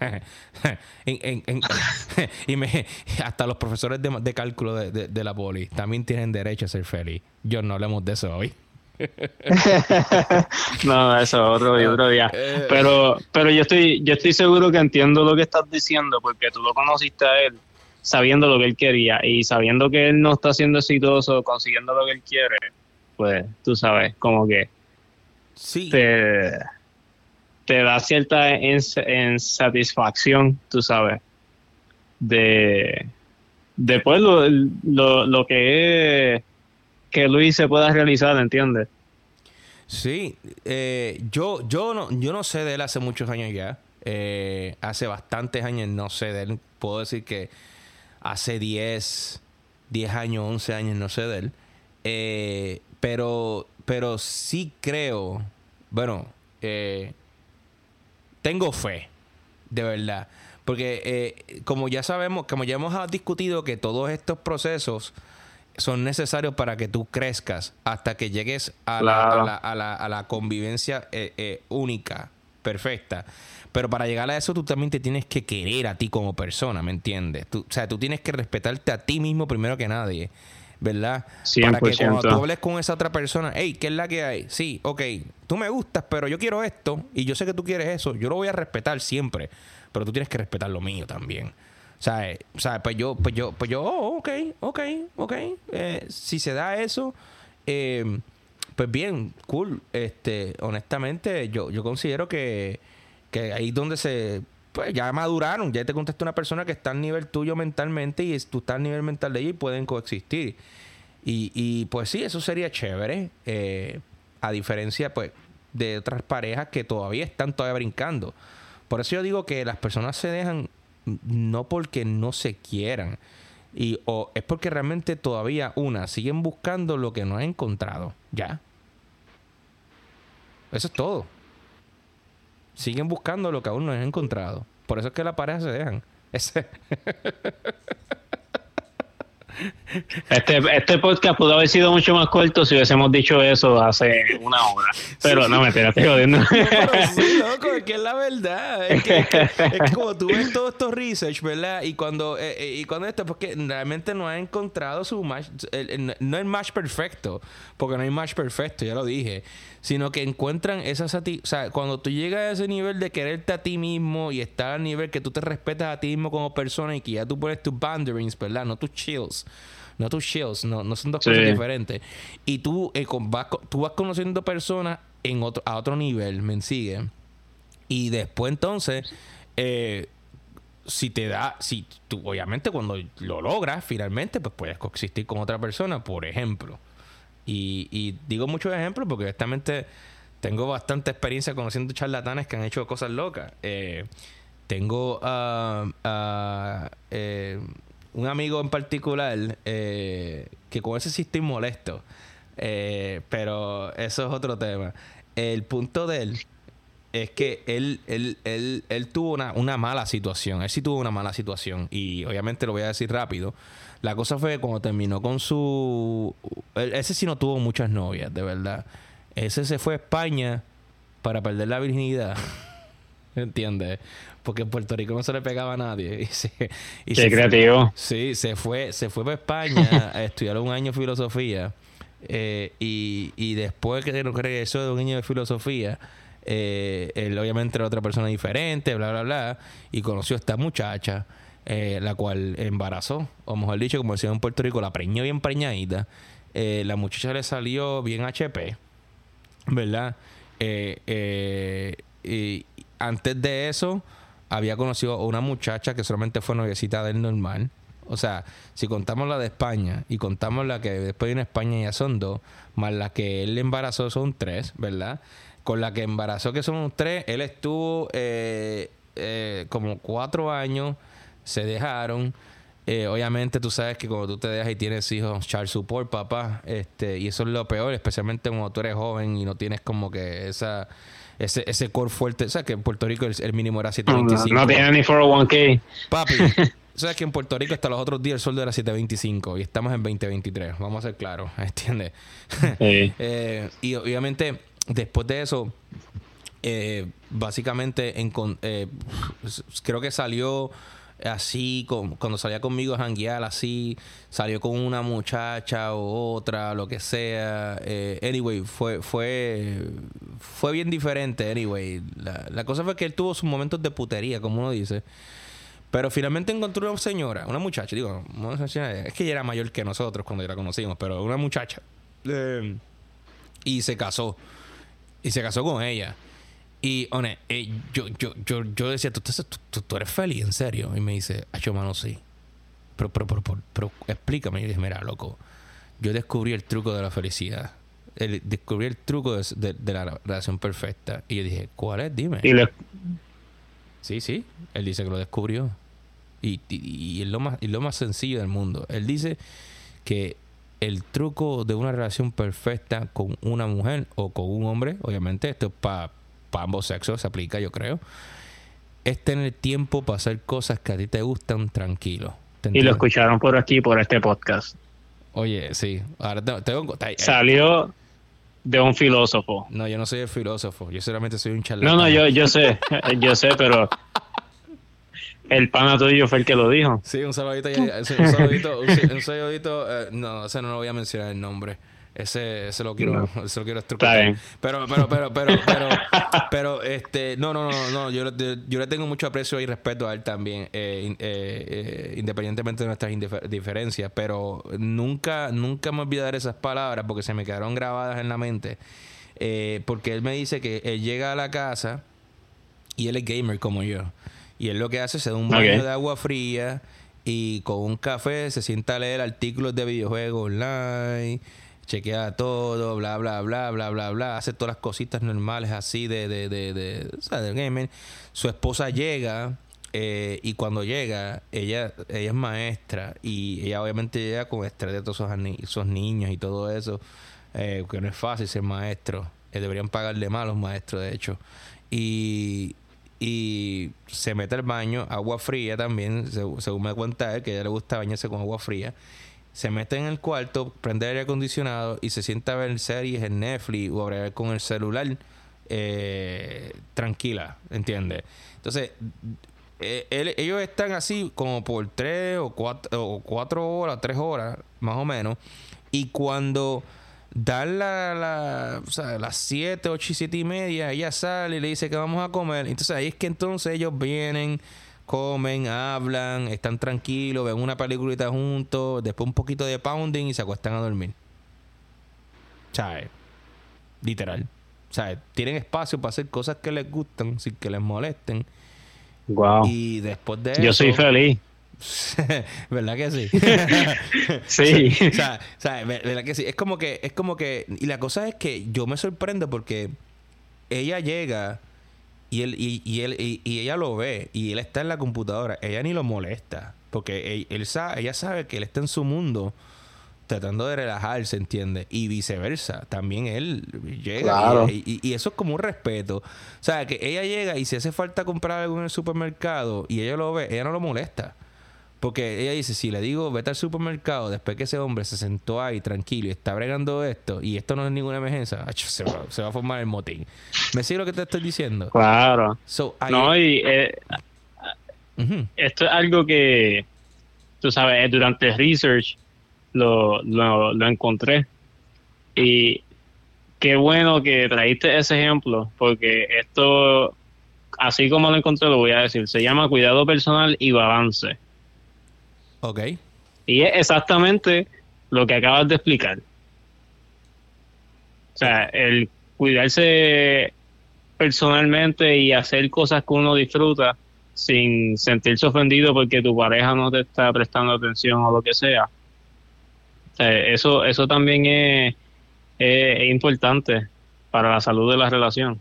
<laughs> En- en- en- <laughs> y me, hasta los profesores de, de cálculo de, de- de la poli también tienen derecho a ser feliz. Yo no hablemos de eso hoy. <laughs> No, eso otro y otro día. Eh. Pero, pero yo estoy, yo estoy seguro que entiendo lo que estás diciendo, porque tú lo conociste a él sabiendo lo que él quería y sabiendo que él no está siendo exitoso consiguiendo lo que él quiere, pues tú sabes, como que Sí. te, te da cierta ins- insatisfacción, tú sabes, de después lo, lo, lo que es que Luis se pueda realizar, ¿entiendes? Sí, eh, yo, yo, no, yo no sé de él hace muchos años ya. Eh, hace bastantes años no sé de él. Puedo decir que hace 10, 10 años, 11 años no sé de él. Eh, pero, pero sí creo, bueno, eh, tengo fe, de verdad. Porque eh, como ya sabemos, como ya hemos discutido que todos estos procesos son necesarios para que tú crezcas hasta que llegues a, la, a, la, a la- a la convivencia eh, eh, única, perfecta. Pero para llegar a eso tú también te tienes que querer a ti como persona, ¿me entiendes? Tú- o sea, tú tienes que respetarte a ti mismo primero que nadie, ¿verdad? Para que cuando 100%. tú hables con esa otra persona, hey, ¿qué es la que hay? Sí, ok, tú me gustas, pero yo quiero esto y yo sé que tú quieres eso. Yo lo voy a respetar siempre, pero tú tienes que respetar lo mío también. O sea, eh, o sea, pues yo, pues yo, pues yo, oh, ok, ok, ok. Eh, si se da eso, eh, pues bien, cool. Este, honestamente, yo, yo considero que, que ahí es donde se, pues ya maduraron, ya te contesta una persona que está al nivel tuyo mentalmente y tú estás al nivel mental de ella y pueden coexistir. Y, y pues sí, eso sería chévere. eh, a diferencia, pues, de otras parejas que todavía están todavía brincando. Por eso yo digo que las personas se dejan no porque no se quieran. Y o es porque realmente todavía una siguen buscando lo que no han encontrado. Ya. Eso es todo. Siguen buscando lo que aún no han encontrado. Por eso es que las parejas se dejan. <laughs> Ese- Este, este podcast pudo haber sido mucho más corto si hubiésemos dicho eso hace una hora. Pero no, me estoy jodiendo. Pero sí, loco, es que es la verdad. Es que, es que- es que como tú ves todos estos research, ¿verdad? Y cuando, eh, eh, y cuando esto, porque realmente no ha encontrado su match, el- el- no el match perfecto, porque no hay match perfecto, ya lo dije, sino que encuentran esa sati o sea, cuando tú llegas a ese nivel de quererte a ti mismo y estar al nivel que tú te respetas a ti mismo como persona y que ya tú pones tus boundaries, ¿verdad? No tus chills. No tus chills, no, no son dos Sí. cosas diferentes. Y tú, eh, con- vas, tú vas conociendo personas en otro, a otro nivel, ¿me sigue? Y después entonces, eh, si te da, si tú, obviamente cuando lo logras finalmente, pues puedes coexistir con otra persona, por ejemplo. Y, y digo muchos ejemplos porque honestamente tengo bastante experiencia conociendo charlatanes que han hecho cosas locas. Eh, tengo ah, eh, un amigo en particular eh, que con ese sí estoy molesto. Eh, pero eso es otro tema. El punto de él es que él, él, él, él tuvo una, una mala situación. Él sí tuvo una mala situación. Y obviamente lo voy a decir rápido. La cosa fue que cuando terminó con su... él- Ese sí no tuvo muchas novias, de verdad. Ese se fue a España para perder la virginidad. <laughs> ¿Entiendes? Porque en Puerto Rico no se le pegaba a nadie. <laughs> Y se, y Qué se creativo. Fue, sí, se fue, se fue para España <laughs> a estudiar un año de filosofía. Eh, y, y después que regresó de un año de filosofía, eh, él obviamente era otra persona diferente, bla, bla, bla. Y conoció a esta muchacha, eh, la cual embarazó. O mejor dicho, como decían en Puerto Rico, la preñó bien preñadita. Eh, la muchacha le salió bien HP, ¿verdad? Eh, y antes de eso, había conocido a una muchacha que solamente fue noviecita del normal. O sea, si contamos la de España y contamos la que después en España ya son dos, más la que él embarazó son tres, ¿verdad? Con la que embarazó que son tres, él estuvo como cuatro años, se dejaron. Eh, obviamente tú sabes que cuando tú te dejas y tienes hijos, child support, papá, este, y eso es lo peor, especialmente cuando tú eres joven y no tienes como que esa ese, ese core fuerte. O sea, que en Puerto Rico el, el mínimo era No, 725. no tiene ni 401k. Papi, <laughs> sabes que en Puerto Rico hasta los otros días el sueldo era 725 y estamos en 2023. Vamos a ser claros, <laughs> ¿entiendes? Sí. <laughs> Eh, y obviamente, después de eso, eh, básicamente, creo que salió así, con- cuando salía conmigo a janguear, así, salió con una muchacha o otra, lo que sea. Eh, anyway, fue, fue, fue bien diferente, anyway. La, la cosa fue que él tuvo sus momentos de putería, como uno dice. Pero finalmente encontró una señora, una muchacha, digo, es que ella era mayor que nosotros cuando la conocimos, pero una muchacha. Eh, y se casó. Y se casó con ella. Y, one, eh, yo, yo, yo, yo decía, ¿Tú, tú, tú- eres feliz, en serio. Y me dice, yo mano, sí. Pero, pero, pero, pero, pero explícame. Y dije, mira, loco, yo descubrí el truco de la felicidad. El- descubrí el truco de, de- de la relación perfecta. Y yo dije, ¿cuál es? Dime. Y le, Sí, sí. Él dice que lo descubrió. Y, y, y es lo más, y lo más sencillo del mundo. Él dice que el truco de una relación perfecta con una mujer o con un hombre, obviamente, esto es para ambos sexos, se aplica, yo creo, es tener tiempo para hacer cosas que a ti te gustan tranquilo. ¿Te y lo escucharon por aquí, por este podcast. Oye, sí. Ahora tengo, Salió de un filósofo. no, yo no soy el filósofo. Yo solamente soy un charlatán. No, no, yo, yo sé, <laughs> yo sé, pero el pana tuyo fue el que lo dijo. Sí, un saludito. ya- Un saludito. Un, un saludito eh, no, ese no lo voy a mencionar el nombre. Ese, ese lo quiero, <laughs> ese lo quiero estructurar. Está bien. Pero, pero, pero, pero, pero, <laughs> pero, este, no, no, no, no, yo, le- yo le tengo mucho aprecio y respeto a él también, eh, eh, eh, independientemente de nuestras diferencias, pero nunca, nunca me olvidaré esas palabras porque se me quedaron grabadas en la mente. Eh, porque él me dice que él llega a la casa y él es gamer como yo. Y él lo que hace es se da un baño de agua fría y con un café se sienta a leer artículos de videojuegos online, chequea todo, bla, bla, bla, bla, bla, bla, hace todas las cositas normales así de, de, de, de, o sea, del gamer. Su esposa llega eh, y cuando llega, ella, ella es maestra y ella obviamente llega con estrés de todos esos, esos niños y todo eso, eh, que no es fácil ser maestro. Eh, deberían pagarle más a los maestros, de hecho. Y, y se mete al baño, agua fría también, seg- según me cuenta él, que a ella le gusta bañarse con agua fría. Se mete en el cuarto, prende el aire acondicionado y se sienta a ver series en Netflix o a bregar con el celular eh, tranquila, ¿entiendes? Entonces, eh, ellos están así como por tres o cuatro, o cuatro horas, tres horas, más o menos. Y cuando dan la, la- o las siete, ocho y siete y media, ella sale y le dice que vamos a comer. Entonces ahí es que entonces ellos vienen, comen, hablan, están tranquilos, ven una peliculita juntos, después un poquito de pounding y se acuestan a dormir. ¿Sabes? Literal. ¿Sabes? Tienen espacio para hacer cosas que les gustan sin que les molesten. Wow. Y después de Yo soy feliz. <laughs> ¿Verdad que sí? <laughs> Sí. <laughs> o sea, o sea, ver- ¿verdad que sí? Es como que, es como que, y la cosa es que yo me sorprendo porque ella llega y él, y, y él, y, y ella lo ve y él está en la computadora, ella ni lo molesta, porque él, él sabe, ella sabe que él está en su mundo tratando de relajarse, ¿entiendes? Y viceversa, también él llega Claro. y, y- y eso es como un respeto. O sea, que ella llega y si hace falta comprar algo en el supermercado y ella lo ve, ella no lo molesta. Porque ella dice, si le digo, vete al supermercado, después que ese hombre se sentó ahí tranquilo y está bregando esto, y esto no es ninguna emergencia, se va, se va a formar el motín. ¿Me sigue lo que te estoy diciendo? Claro. So, No, y eh, esto es algo que, tú sabes, eh, durante el research lo, lo, lo encontré. Y qué bueno que trajiste ese ejemplo, porque esto, así como lo encontré, lo voy a decir, se llama cuidado personal y balance. Ok. Y es exactamente lo que acabas de explicar. O sea, el cuidarse personalmente y hacer cosas que uno disfruta sin sentirse ofendido porque tu pareja no te está prestando atención o lo que sea. O sea, eso, eso también es, es- es importante para la salud de la relación.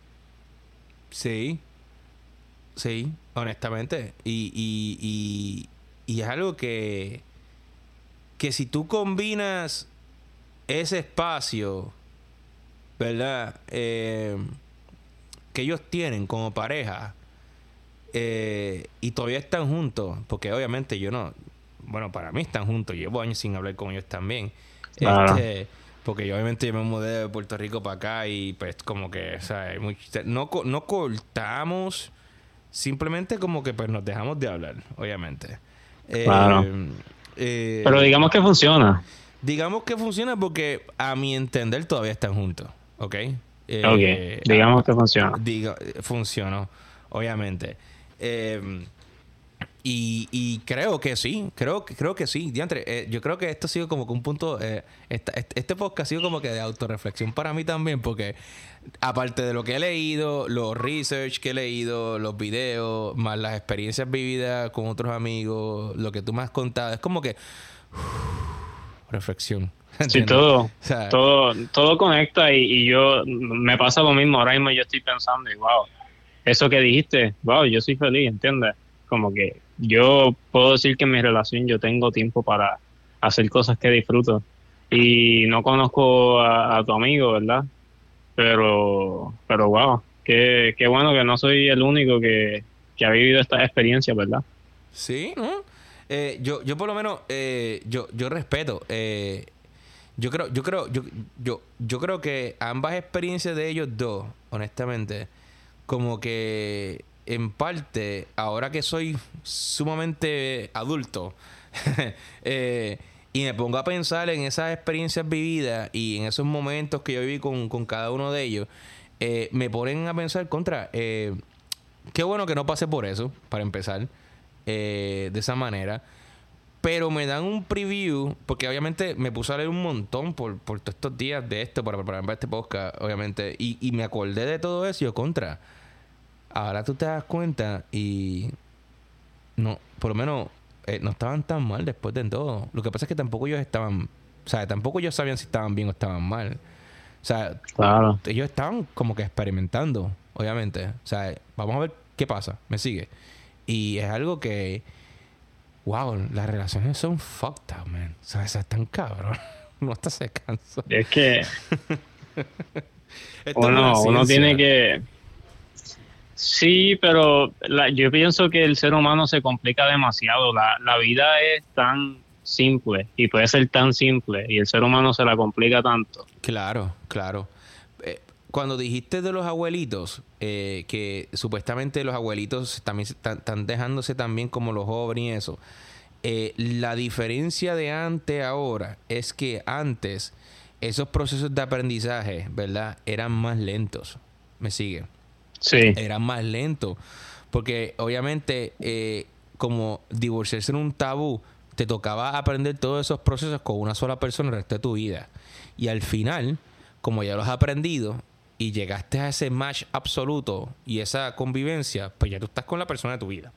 Sí. Sí, honestamente. Y, y, y, y es algo que, que si tú combinas ese espacio, ¿verdad? Eh, que ellos tienen como pareja eh, y todavía están juntos, porque obviamente yo no, bueno, para mí están juntos, llevo años sin hablar con ellos también. Este, porque yo obviamente yo me mudé de Puerto Rico para acá y pues como que, o sea, no, no cortamos, simplemente como que pues nos dejamos de hablar, obviamente. Eh, Claro. eh, Pero digamos que funciona. digamos que funciona porque a mi entender todavía están juntos, ¿ok? Eh, Ok, digamos que funciona. diga, funcionó, obviamente. Eh, y, y creo que sí, creo, que- creo que sí. Diantre, eh, yo creo que esto ha sido como que un punto, eh, esta- este, podcast ha sido como que de autorreflexión para mí también, porque aparte de lo que he leído, los research que he leído, los videos, más las experiencias vividas con otros amigos, lo que tú me has contado, es como que <sighs> reflexión. Sí, todo, O sea, todo, todo conecta y, y yo me pasa lo mismo. Ahora mismo yo estoy pensando y wow, eso que dijiste, wow, yo soy feliz, ¿entiendes? Como que yo puedo decir que en mi relación yo tengo tiempo para hacer cosas que disfruto. Y no conozco a, tu amigo, ¿verdad? Pero, pero wow, qué, qué bueno que no soy el único que, que ha vivido esta experiencia, ¿verdad? Sí. Eh, yo, yo por lo menos, eh, yo, yo respeto. eh, yo creo, yo creo, yo, yo, yo creo que ambas experiencias de ellos dos, honestamente, como que en parte, ahora que soy sumamente adulto, <laughs> eh, y me pongo a pensar en esas experiencias vividas y en esos momentos que yo viví con, con cada uno de ellos, eh, me ponen a pensar contra. eh, qué bueno que no pasé por eso, para empezar, eh, de esa manera. Pero me dan un preview, porque obviamente me puse a leer un montón por, por todos estos días de esto, para prepararme para este podcast, obviamente. Y, y me acordé de todo eso y yo contra. Ahora tú te das cuenta y no, por lo menos eh, no estaban tan mal después de todo. Lo que pasa es que tampoco ellos estaban, o sea, tampoco ellos sabían si estaban bien o estaban mal. O sea, Claro. ellos estaban como que experimentando, obviamente. O sea, vamos a ver qué pasa, me sigue. Y es algo que, wow, las relaciones son fucked up, man. O sea, esas están cabrón. <laughs> No hasta se cansa. Es que <laughs> es uno, uno tiene que... Sí, pero la- yo pienso que el ser humano se complica demasiado. La, vida es tan simple y puede ser tan simple y el ser humano se la complica tanto. Claro, claro. Eh, cuando dijiste de los abuelitos, eh, que supuestamente los abuelitos también están, dejándose también como los jóvenes y eso, eh, la diferencia de antes ahora es que antes esos procesos de aprendizaje, ¿verdad? Eran más lentos. ¿Me sigue? Sí, Eran más lentos. Porque obviamente, eh, como divorciarse era un tabú, te tocaba aprender todos esos procesos con una sola persona el resto de tu vida. Y al final, como ya los has aprendido y llegaste a ese match absoluto y esa convivencia, pues ya tú estás con la persona de tu vida.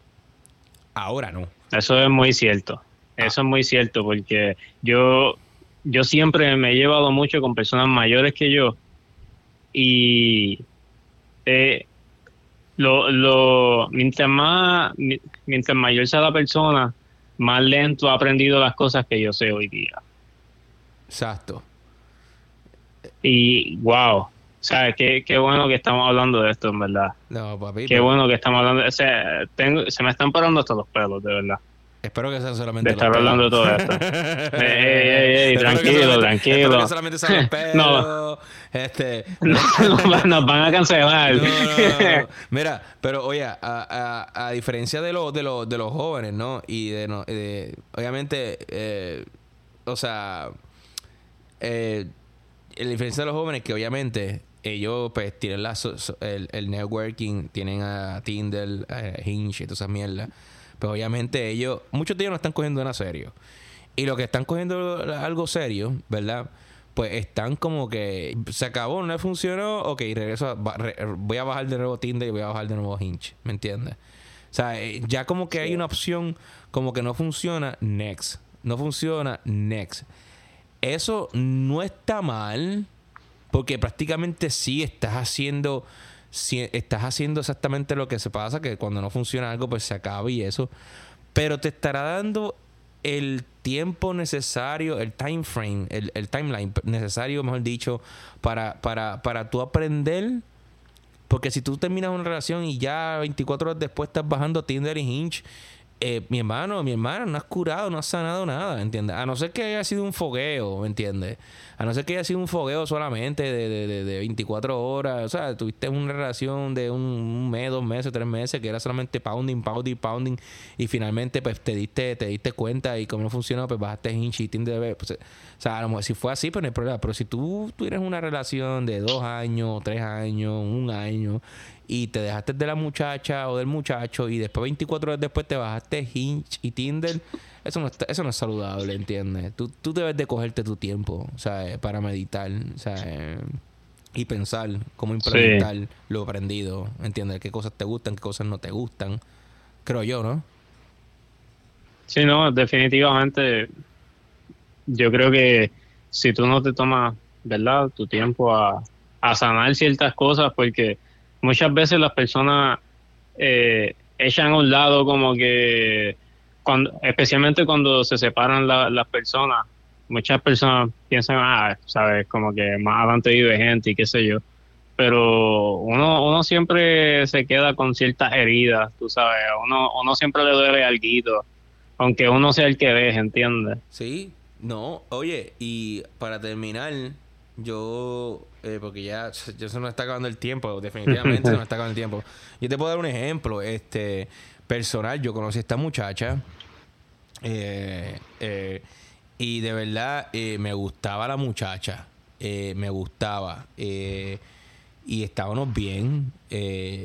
Ahora no. eso es muy cierto. Eso es muy cierto porque yo, yo siempre me he llevado mucho con personas mayores que yo y eh, lo, lo, mientras más, mi- mientras mayor sea la persona, más lento ha aprendido las cosas que yo sé hoy día. Exacto. Y wow, ¿sabes? Qué, qué bueno que estamos hablando de esto, en verdad. No, papi. Qué bueno que estamos hablando. O sea, tengo, se me están parando hasta los pelos, de verdad. Espero que sean solamente de estar hablando de todo esto. <laughs> ey, ey, ey, tranquilo, tranquilo. Espero que solamente sean los <laughs> pelos. <laughs> no. Este, no, nos van a cancelar. No, no, Mira, pero oye, a, a, a diferencia de, los de, los de los jóvenes, ¿no? Y de, no, de obviamente, eh, o sea, eh, la diferencia de los jóvenes que obviamente ellos pues tienen la, el, el, networking, tienen a Tinder, a Hinge y todas esas mierdas. Pero obviamente ellos, muchos de ellos no están cogiendo nada serio. Y los que están cogiendo algo serio, ¿verdad? Pues están como que se acabó, no funcionó, ok, regreso, voy a bajar de nuevo Tinder y voy a bajar de nuevo Hinge, ¿me entiendes? O sea, eh, ya como que hay una opción como que no funciona, next. No funciona, next. Eso no está mal, porque prácticamente sí estás haciendo si estás haciendo exactamente lo que se pasa, que cuando no funciona algo, pues se acaba y eso. Pero te estará dando el tiempo necesario, el time frame, el, el timeline necesario, mejor dicho, para, para, para tú aprender. Porque si tú terminas una relación y ya 24 horas después estás bajando Tinder y Hinge eh, mi hermano, mi hermana, no has curado, no has sanado nada, ¿entiendes? A no ser que haya sido un fogueo, ¿me entiendes? A no ser que haya sido un fogueo solamente de, de, de, 24 horas, o sea, tuviste una relación de un, mes, dos meses, tres meses, que era solamente pounding, pounding, pounding, y finalmente pues te diste, te diste cuenta y como no funcionó, pues bajaste en cheating de pues, o sea, a lo mejor si fue así, pues no hay problema, pero si tú tuvieras una relación de dos años, tres años, un año, y te dejaste de la muchacha o del muchacho y después 24 horas después te bajaste Hinge y Tinder, eso no, está, eso no es saludable, ¿entiendes? Tú, tú debes de cogerte tu tiempo, ¿sabes? Para meditar, ¿sabes? Y pensar cómo implementar lo aprendido, ¿entiendes? Qué cosas te gustan, qué cosas no te gustan. Creo yo, ¿no? Sí, no, definitivamente. Yo creo que si tú no te tomas, ¿verdad? Tu tiempo a, a sanar ciertas cosas, porque muchas veces las personas eh, echan a un lado como que, cuando, especialmente cuando se separan las personas, muchas personas piensan, ah, sabes, como que más adelante vive gente y qué sé yo. Pero uno, uno siempre se queda con ciertas heridas, tú sabes, uno, uno siempre le duele algo, aunque uno sea el que deje, ¿entiendes? Sí, no, oye, y para terminar, yo eh, porque ya, <laughs> ya se nos está acabando el tiempo, definitivamente se nos está acabando el tiempo. Yo te puedo dar un ejemplo, este, personal, yo conocí a esta muchacha eh, eh, y de verdad me gustaba la muchacha, me gustaba y estábamos bien.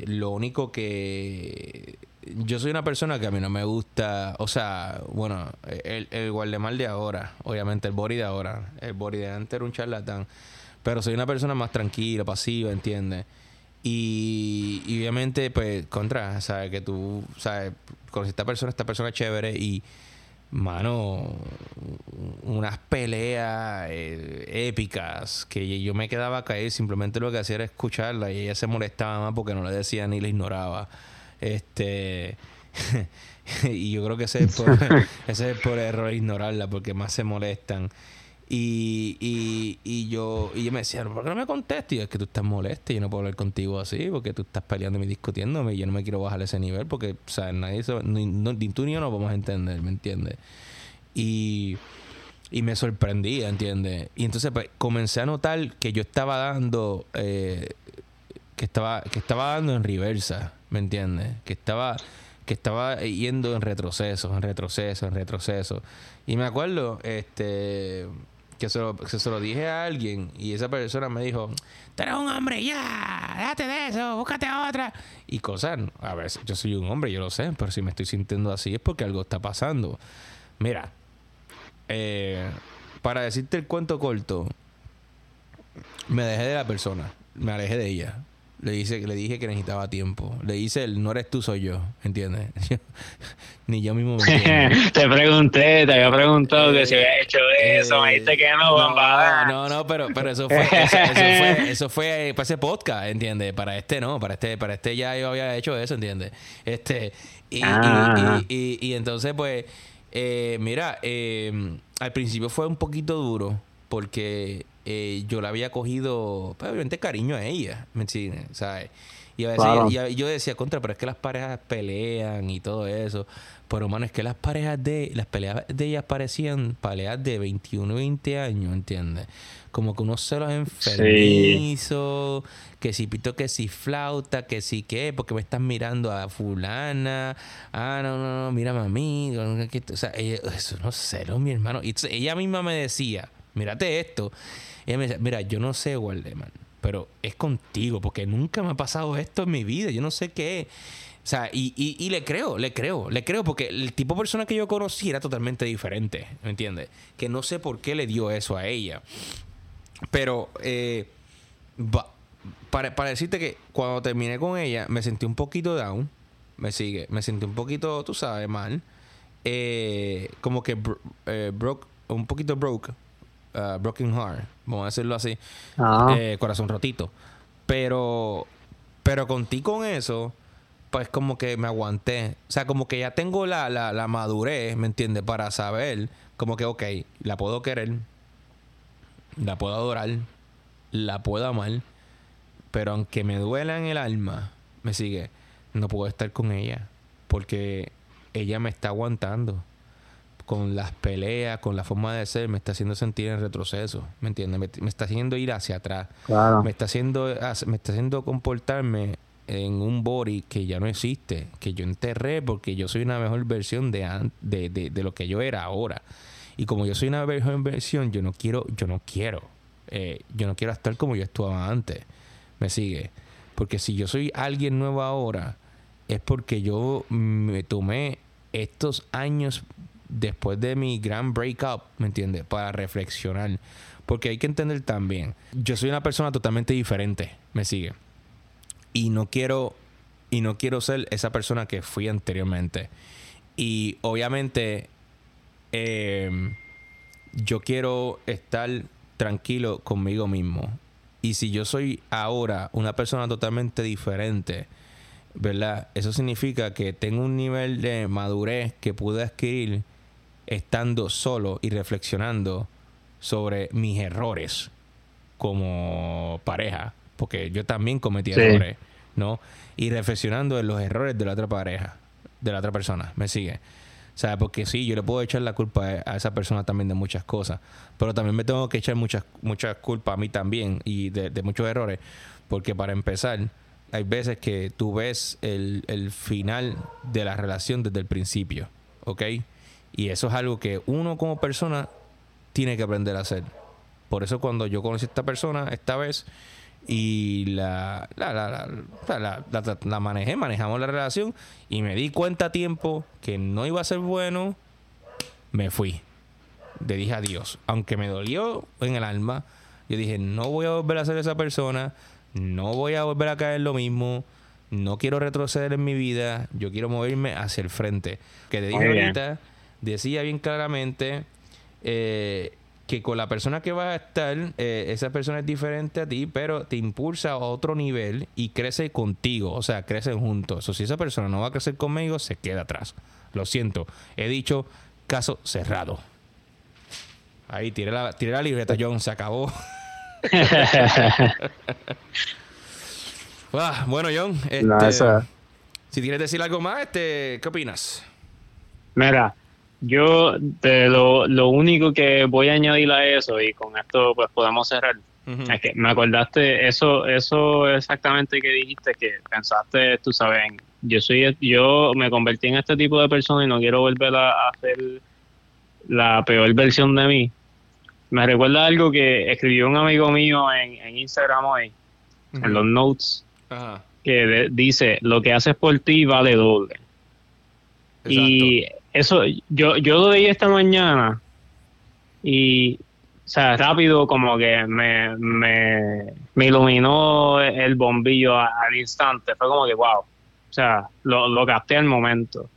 lo único que yo soy una persona que a mí no me gusta, o sea, bueno, el, el guardemar de ahora, obviamente el body de ahora, el body de antes era un charlatán. Pero soy una persona más tranquila, pasiva, ¿entiendes? Y, obviamente, pues, contra, ¿sabes? Que tú, ¿sabes? Con esta persona, esta persona chévere y, mano, unas peleas eh, épicas que yo me quedaba a caer. Simplemente lo que hacía era escucharla y ella se molestaba más porque no le decía ni le ignoraba. Este. <laughs> y yo creo que ese es por, <laughs> ese es por error ignorarla porque más se molestan. Y, y, y yo y yo me decía, ¿por qué no me contestas? Y es que tú estás molesto y yo no puedo hablar contigo así porque tú estás peleándome y discutiéndome y yo no me quiero bajar ese nivel porque, o sea, nadie ni, tú ni yo no vamos a entender, ¿me entiendes? Y, y me sorprendía, ¿entiendes? Y entonces pues, comencé a notar que yo estaba dando, eh, que, estaba, que estaba dando en reversa, ¿me entiendes? Que estaba que estaba yendo en retroceso, en retroceso, en retroceso. Y me acuerdo, este, que se, lo, dije a alguien y esa persona me dijo, tú eres un hombre, ya, déjate de eso, búscate a otra. Y cosas, a ver, yo soy un hombre, yo lo sé, pero si me estoy sintiendo así es porque algo está pasando. Mira, eh, para decirte el cuento corto, me dejé de la persona, me alejé de ella. Le, dice, le dije que necesitaba tiempo. Le dice él, no eres tú, soy yo. ¿Entiendes? <laughs> Ni yo mismo me <laughs> Te pregunté, te había preguntado que si había hecho eso. me dijiste que no, no, no, no, pero, pero eso fue, eso, fue, eso fue <laughs> para ese podcast, ¿entiendes? Para este no, para este, para este ya yo había hecho eso, ¿entiendes? Este, y, y, ah. y, y, entonces, pues, eh, mira, eh, al principio fue un poquito duro porque eh, yo la había cogido, pues, obviamente, cariño a ella, ¿me entiendes? ¿Sabes? Y a veces yo decía, contra, pero es que las parejas pelean y todo eso. Pero, mano, es que las parejas de... Las peleas de ellas parecían peleas de 21 y 20 años, ¿entiendes? Como que unos celos enfermizos, que si pito, que si flauta, que si qué, porque me estás mirando a fulana. Ah, no, no, no, mírame a mí. O sea, eso no celos, mi hermano. Y ella misma me decía, mírate esto. Ella me decía, mira, yo no sé, Waldeman pero es contigo, porque nunca me ha pasado esto en mi vida. Yo no sé qué. O sea, y, y, le creo, le creo, le creo, porque el tipo de persona que yo conocí era totalmente diferente, ¿me entiendes? Que no sé por qué le dio eso a ella. Pero, eh, para, para, decirte que cuando terminé con ella, me sentí un poquito down, me sigue, me sentí un poquito, tú sabes, mal. Eh, como que eh, broke, un poquito broke Uh, broken Heart, vamos a decirlo así, ah. eh, corazón rotito. Pero, pero contigo con eso, pues como que me aguanté. O sea, como que ya tengo la, la, la madurez, ¿me entiendes? Para saber, como que, ok, la puedo querer, la puedo adorar, la puedo amar, pero aunque me duela en el alma, me sigue, no puedo estar con ella, porque ella me está aguantando con las peleas, con la forma de ser, me está haciendo sentir en retroceso, ¿me entiendes? Me, está haciendo ir hacia atrás. Me está haciendo me está haciendo comportarme en un body que ya no existe, que yo enterré porque yo soy una mejor versión de, de, de, lo que yo era ahora. Y como yo soy una mejor versión, yo no quiero, yo no quiero, eh, yo no quiero estar como yo estaba antes. ¿Me sigue? Porque si yo soy alguien nuevo ahora, es porque yo me tomé estos años después de mi gran breakup, ¿me entiendes? Para reflexionar. Porque hay que entender también, yo soy una persona totalmente diferente, me sigue. Y no quiero, y no quiero ser esa persona que fui anteriormente. Y obviamente, em, yo quiero estar tranquilo conmigo mismo. Y si yo soy ahora una persona totalmente diferente, ¿verdad? Eso significa que tengo un nivel de madurez que pude adquirir estando solo y reflexionando sobre mis errores como pareja, porque yo también cometí errores, ¿no? Y reflexionando en los errores de la otra pareja, de la otra persona, ¿me sigue? O sea, porque sí, yo le puedo echar la culpa a esa persona también de muchas cosas, pero también me tengo que echar muchas muchas culpas a mí también y de, de, muchos errores, porque para empezar, hay veces que tú ves el, el final de la relación desde el principio, ¿ok? Y eso es algo que uno como persona tiene que aprender a hacer. Por eso cuando yo conocí a esta persona esta vez y la, la, la, la, manejé, manejamos la relación y me di cuenta a tiempo que no iba a ser bueno, me fui. Le dije adiós. Aunque me dolió en el alma, yo dije, no voy a volver a ser esa persona, no voy a volver a caer lo mismo, no quiero retroceder en mi vida, yo quiero moverme hacia el frente. Que te dije ahorita decía bien claramente eh, que con la persona que va a estar, eh, esa persona es diferente a ti, pero te impulsa a otro nivel y crece contigo, o sea, crecen juntos. O si esa persona no va a crecer conmigo, se queda atrás. Lo siento, he dicho caso cerrado. Ahí, tiré la, tiré la libreta, John, se acabó. <laughs> Ah, bueno, John, este, si quieres decir algo más, este, ¿qué opinas? Mira, yo de lo, lo único que voy a añadir a eso, y con esto pues podemos cerrar, es que me acordaste eso, eso exactamente que dijiste, que pensaste, tú sabes, yo soy, yo me convertí en este tipo de persona y no quiero volver a, hacer la peor versión de mí. Me recuerda algo que escribió un amigo mío en, en Instagram hoy, en los notes, que dice, lo que haces por ti vale doble. Y eso, yo, yo lo leí esta mañana y, o sea, rápido como que me, me, me iluminó el bombillo al instante. Fue como que, wow, o sea, lo, lo capté al momento.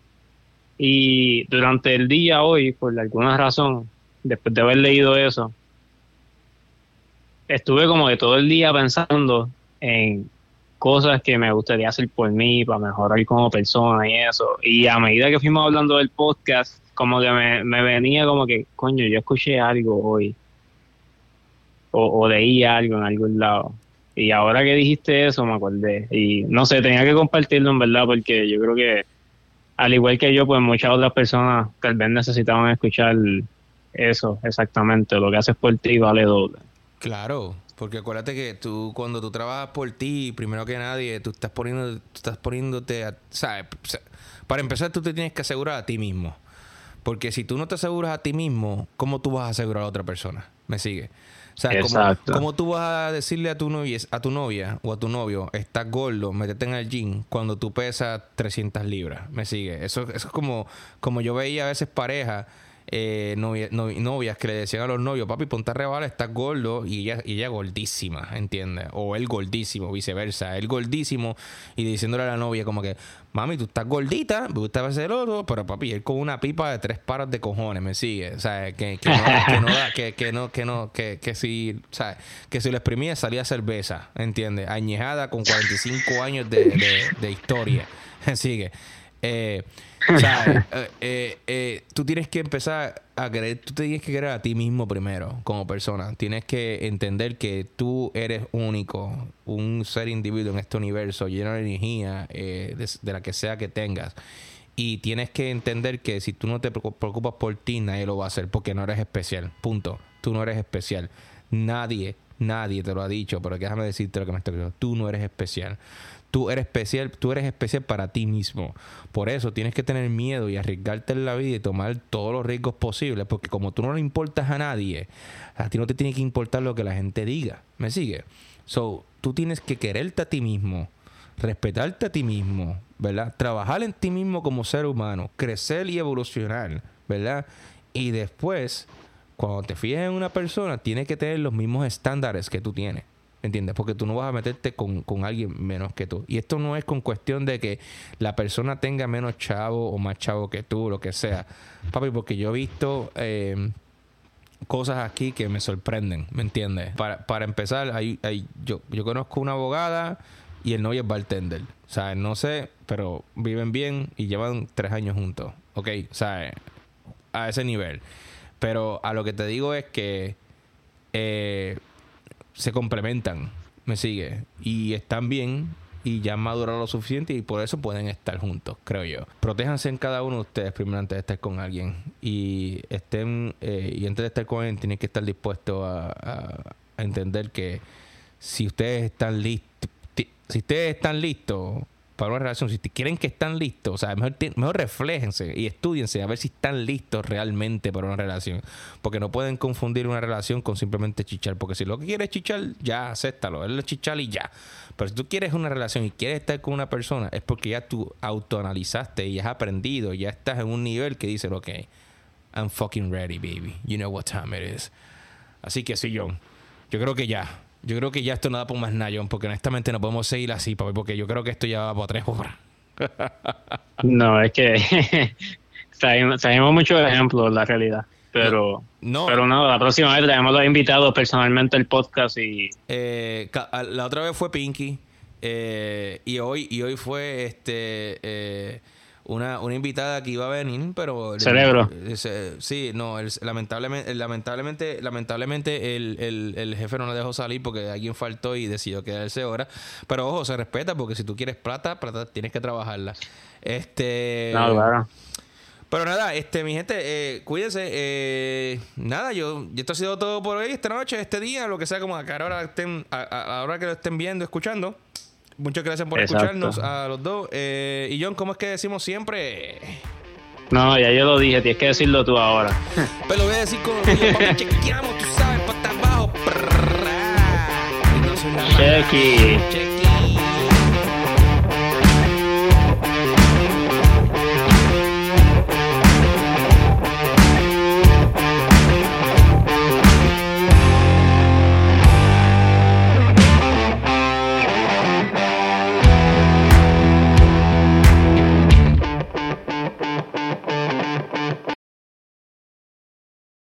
Y durante el día hoy, por alguna razón, después de haber leído eso, estuve como que todo el día pensando en cosas que me gustaría hacer por mí, para mejorar como persona y eso. Y a medida que fuimos hablando del podcast, como que me, venía como que, coño, yo escuché algo hoy. O, o leí algo en algún lado. Y ahora que dijiste eso, me acordé. Y no sé, tenía que compartirlo en verdad, porque yo creo que, al igual que yo, pues muchas otras personas tal vez necesitaban escuchar eso exactamente. Lo que haces por ti vale doble. Claro, porque acuérdate que tú, cuando tú trabajas por ti, primero que nadie, tú estás poniendo, tú estás poniéndote, a, ¿sabes? Para empezar, tú te tienes que asegurar a ti mismo. Porque si tú no te aseguras a ti mismo, ¿cómo tú vas a asegurar a otra persona? ¿Me sigue? O sea, ¿cómo, tú vas a decirle a tu novia, a tu novia o a tu novio, estás gordo, métete en el gym cuando tú pesas 300 libras? ¿Me sigue? Eso, eso es como, como yo veía a veces parejas eh, novias que le decían a los novios, papi, ponte a rebalar, estás gordo, y ella, y ella gordísima, ¿entiendes? O él gordísimo, viceversa, él gordísimo, y diciéndole a la novia como que, mami, tú estás gordita, me gusta ver el otro, pero papi, él con una pipa de tres paros de cojones, ¿me sigue? O sea, que, que no, que no, que, que, no, que no, que, que si, o sea, que si lo exprimía salía cerveza, ¿entiendes? Añejada con 45 años de, de, de historia, <laughs> sigue. Eh, <laughs> o sea, eh, eh, eh, tú tienes que empezar a creer, tú tienes que creer a ti mismo primero como persona. Tienes que entender que tú eres único, un ser individuo en este universo lleno de energía, de, la que sea que tengas. Y tienes que entender que si tú no te preocupas por ti, nadie lo va a hacer porque no eres especial. Punto. Tú no eres especial. Nadie, nadie te lo ha dicho, pero déjame decirte lo que me está diciendo. Tú no eres especial. Tú eres especial, tú eres especial para ti mismo. Por eso tienes que tener miedo y arriesgarte en la vida y tomar todos los riesgos posibles, porque como tú no le importas a nadie, a ti no te tiene que importar lo que la gente diga. ¿Me sigue? So, tú tienes que quererte a ti mismo, respetarte a ti mismo, ¿verdad? Trabajar en ti mismo como ser humano, crecer y evolucionar, ¿verdad? Y después, cuando te fijas en una persona, tienes que tener los mismos estándares que tú tienes. ¿Entiendes? Porque tú no vas a meterte con, alguien menos que tú. Y esto no es con cuestión de que la persona tenga menos chavo o más chavo que tú, lo que sea. Papi, porque yo he visto eh, cosas aquí que me sorprenden, ¿me entiendes? Para, para empezar, hay, hay, yo, yo conozco una abogada y el novio es bartender. O sea, no sé, pero viven bien y llevan tres años juntos. ¿Ok? O sea, a ese nivel. Pero a lo que te digo es que... Eh, se complementan, me sigue, y están bien y ya han madurado lo suficiente y por eso pueden estar juntos, creo yo. Protéjanse en cada uno de ustedes primero antes de estar con alguien y estén eh, y antes de estar con alguien tienen que estar dispuestos a, a entender que si ustedes están listos, si ustedes están listos para una relación, si quieren que están listos, o sea, mejor, mejor refléjense y estudiense a ver si están listos realmente para una relación. Porque no pueden confundir una relación con simplemente chichar. Porque si lo que quieres es chichar, ya acéptalo. Es chichar y ya. Pero si tú quieres una relación y quieres estar con una persona, es porque ya tú autoanalizaste y has aprendido, ya estás en un nivel que dice, ok, I'm fucking ready, baby. You know what time it is. Así que sí, John. Yo creo que ya. Yo creo que ya esto no da por más nayón, porque honestamente no podemos seguir así, porque yo creo que esto ya va por tres horas. <laughs> no, es que <laughs> sabemos muchos ejemplos, la realidad. Pero no, pero no, la próxima vez traemos los invitados personalmente al podcast y... Eh, la otra vez fue Pinky eh, y hoy y hoy fue este... Eh, una, una invitada que iba a venir, pero... Cerebro. sí, no, lamentablemente, lamentablemente, lamentablemente el, el, jefe no la dejó salir porque alguien faltó y decidió quedarse ahora. Pero ojo, se respeta porque si tú quieres plata, plata tienes que trabajarla. Este... No, claro. Pero nada, este, mi gente, eh, cuídense. Eh, nada, yo, esto ha sido todo por hoy, esta noche, este día, lo que sea, como a la hora, estén, a, a, hora que lo estén viendo, escuchando. Muchas gracias por escucharnos a los dos. Eh, y John, ¿cómo es que decimos siempre? No, ya yo lo dije, tienes que decirlo tú ahora. <laughs> Pero lo voy a decir con chequeamos, tú sabes, para abajo. Chequi.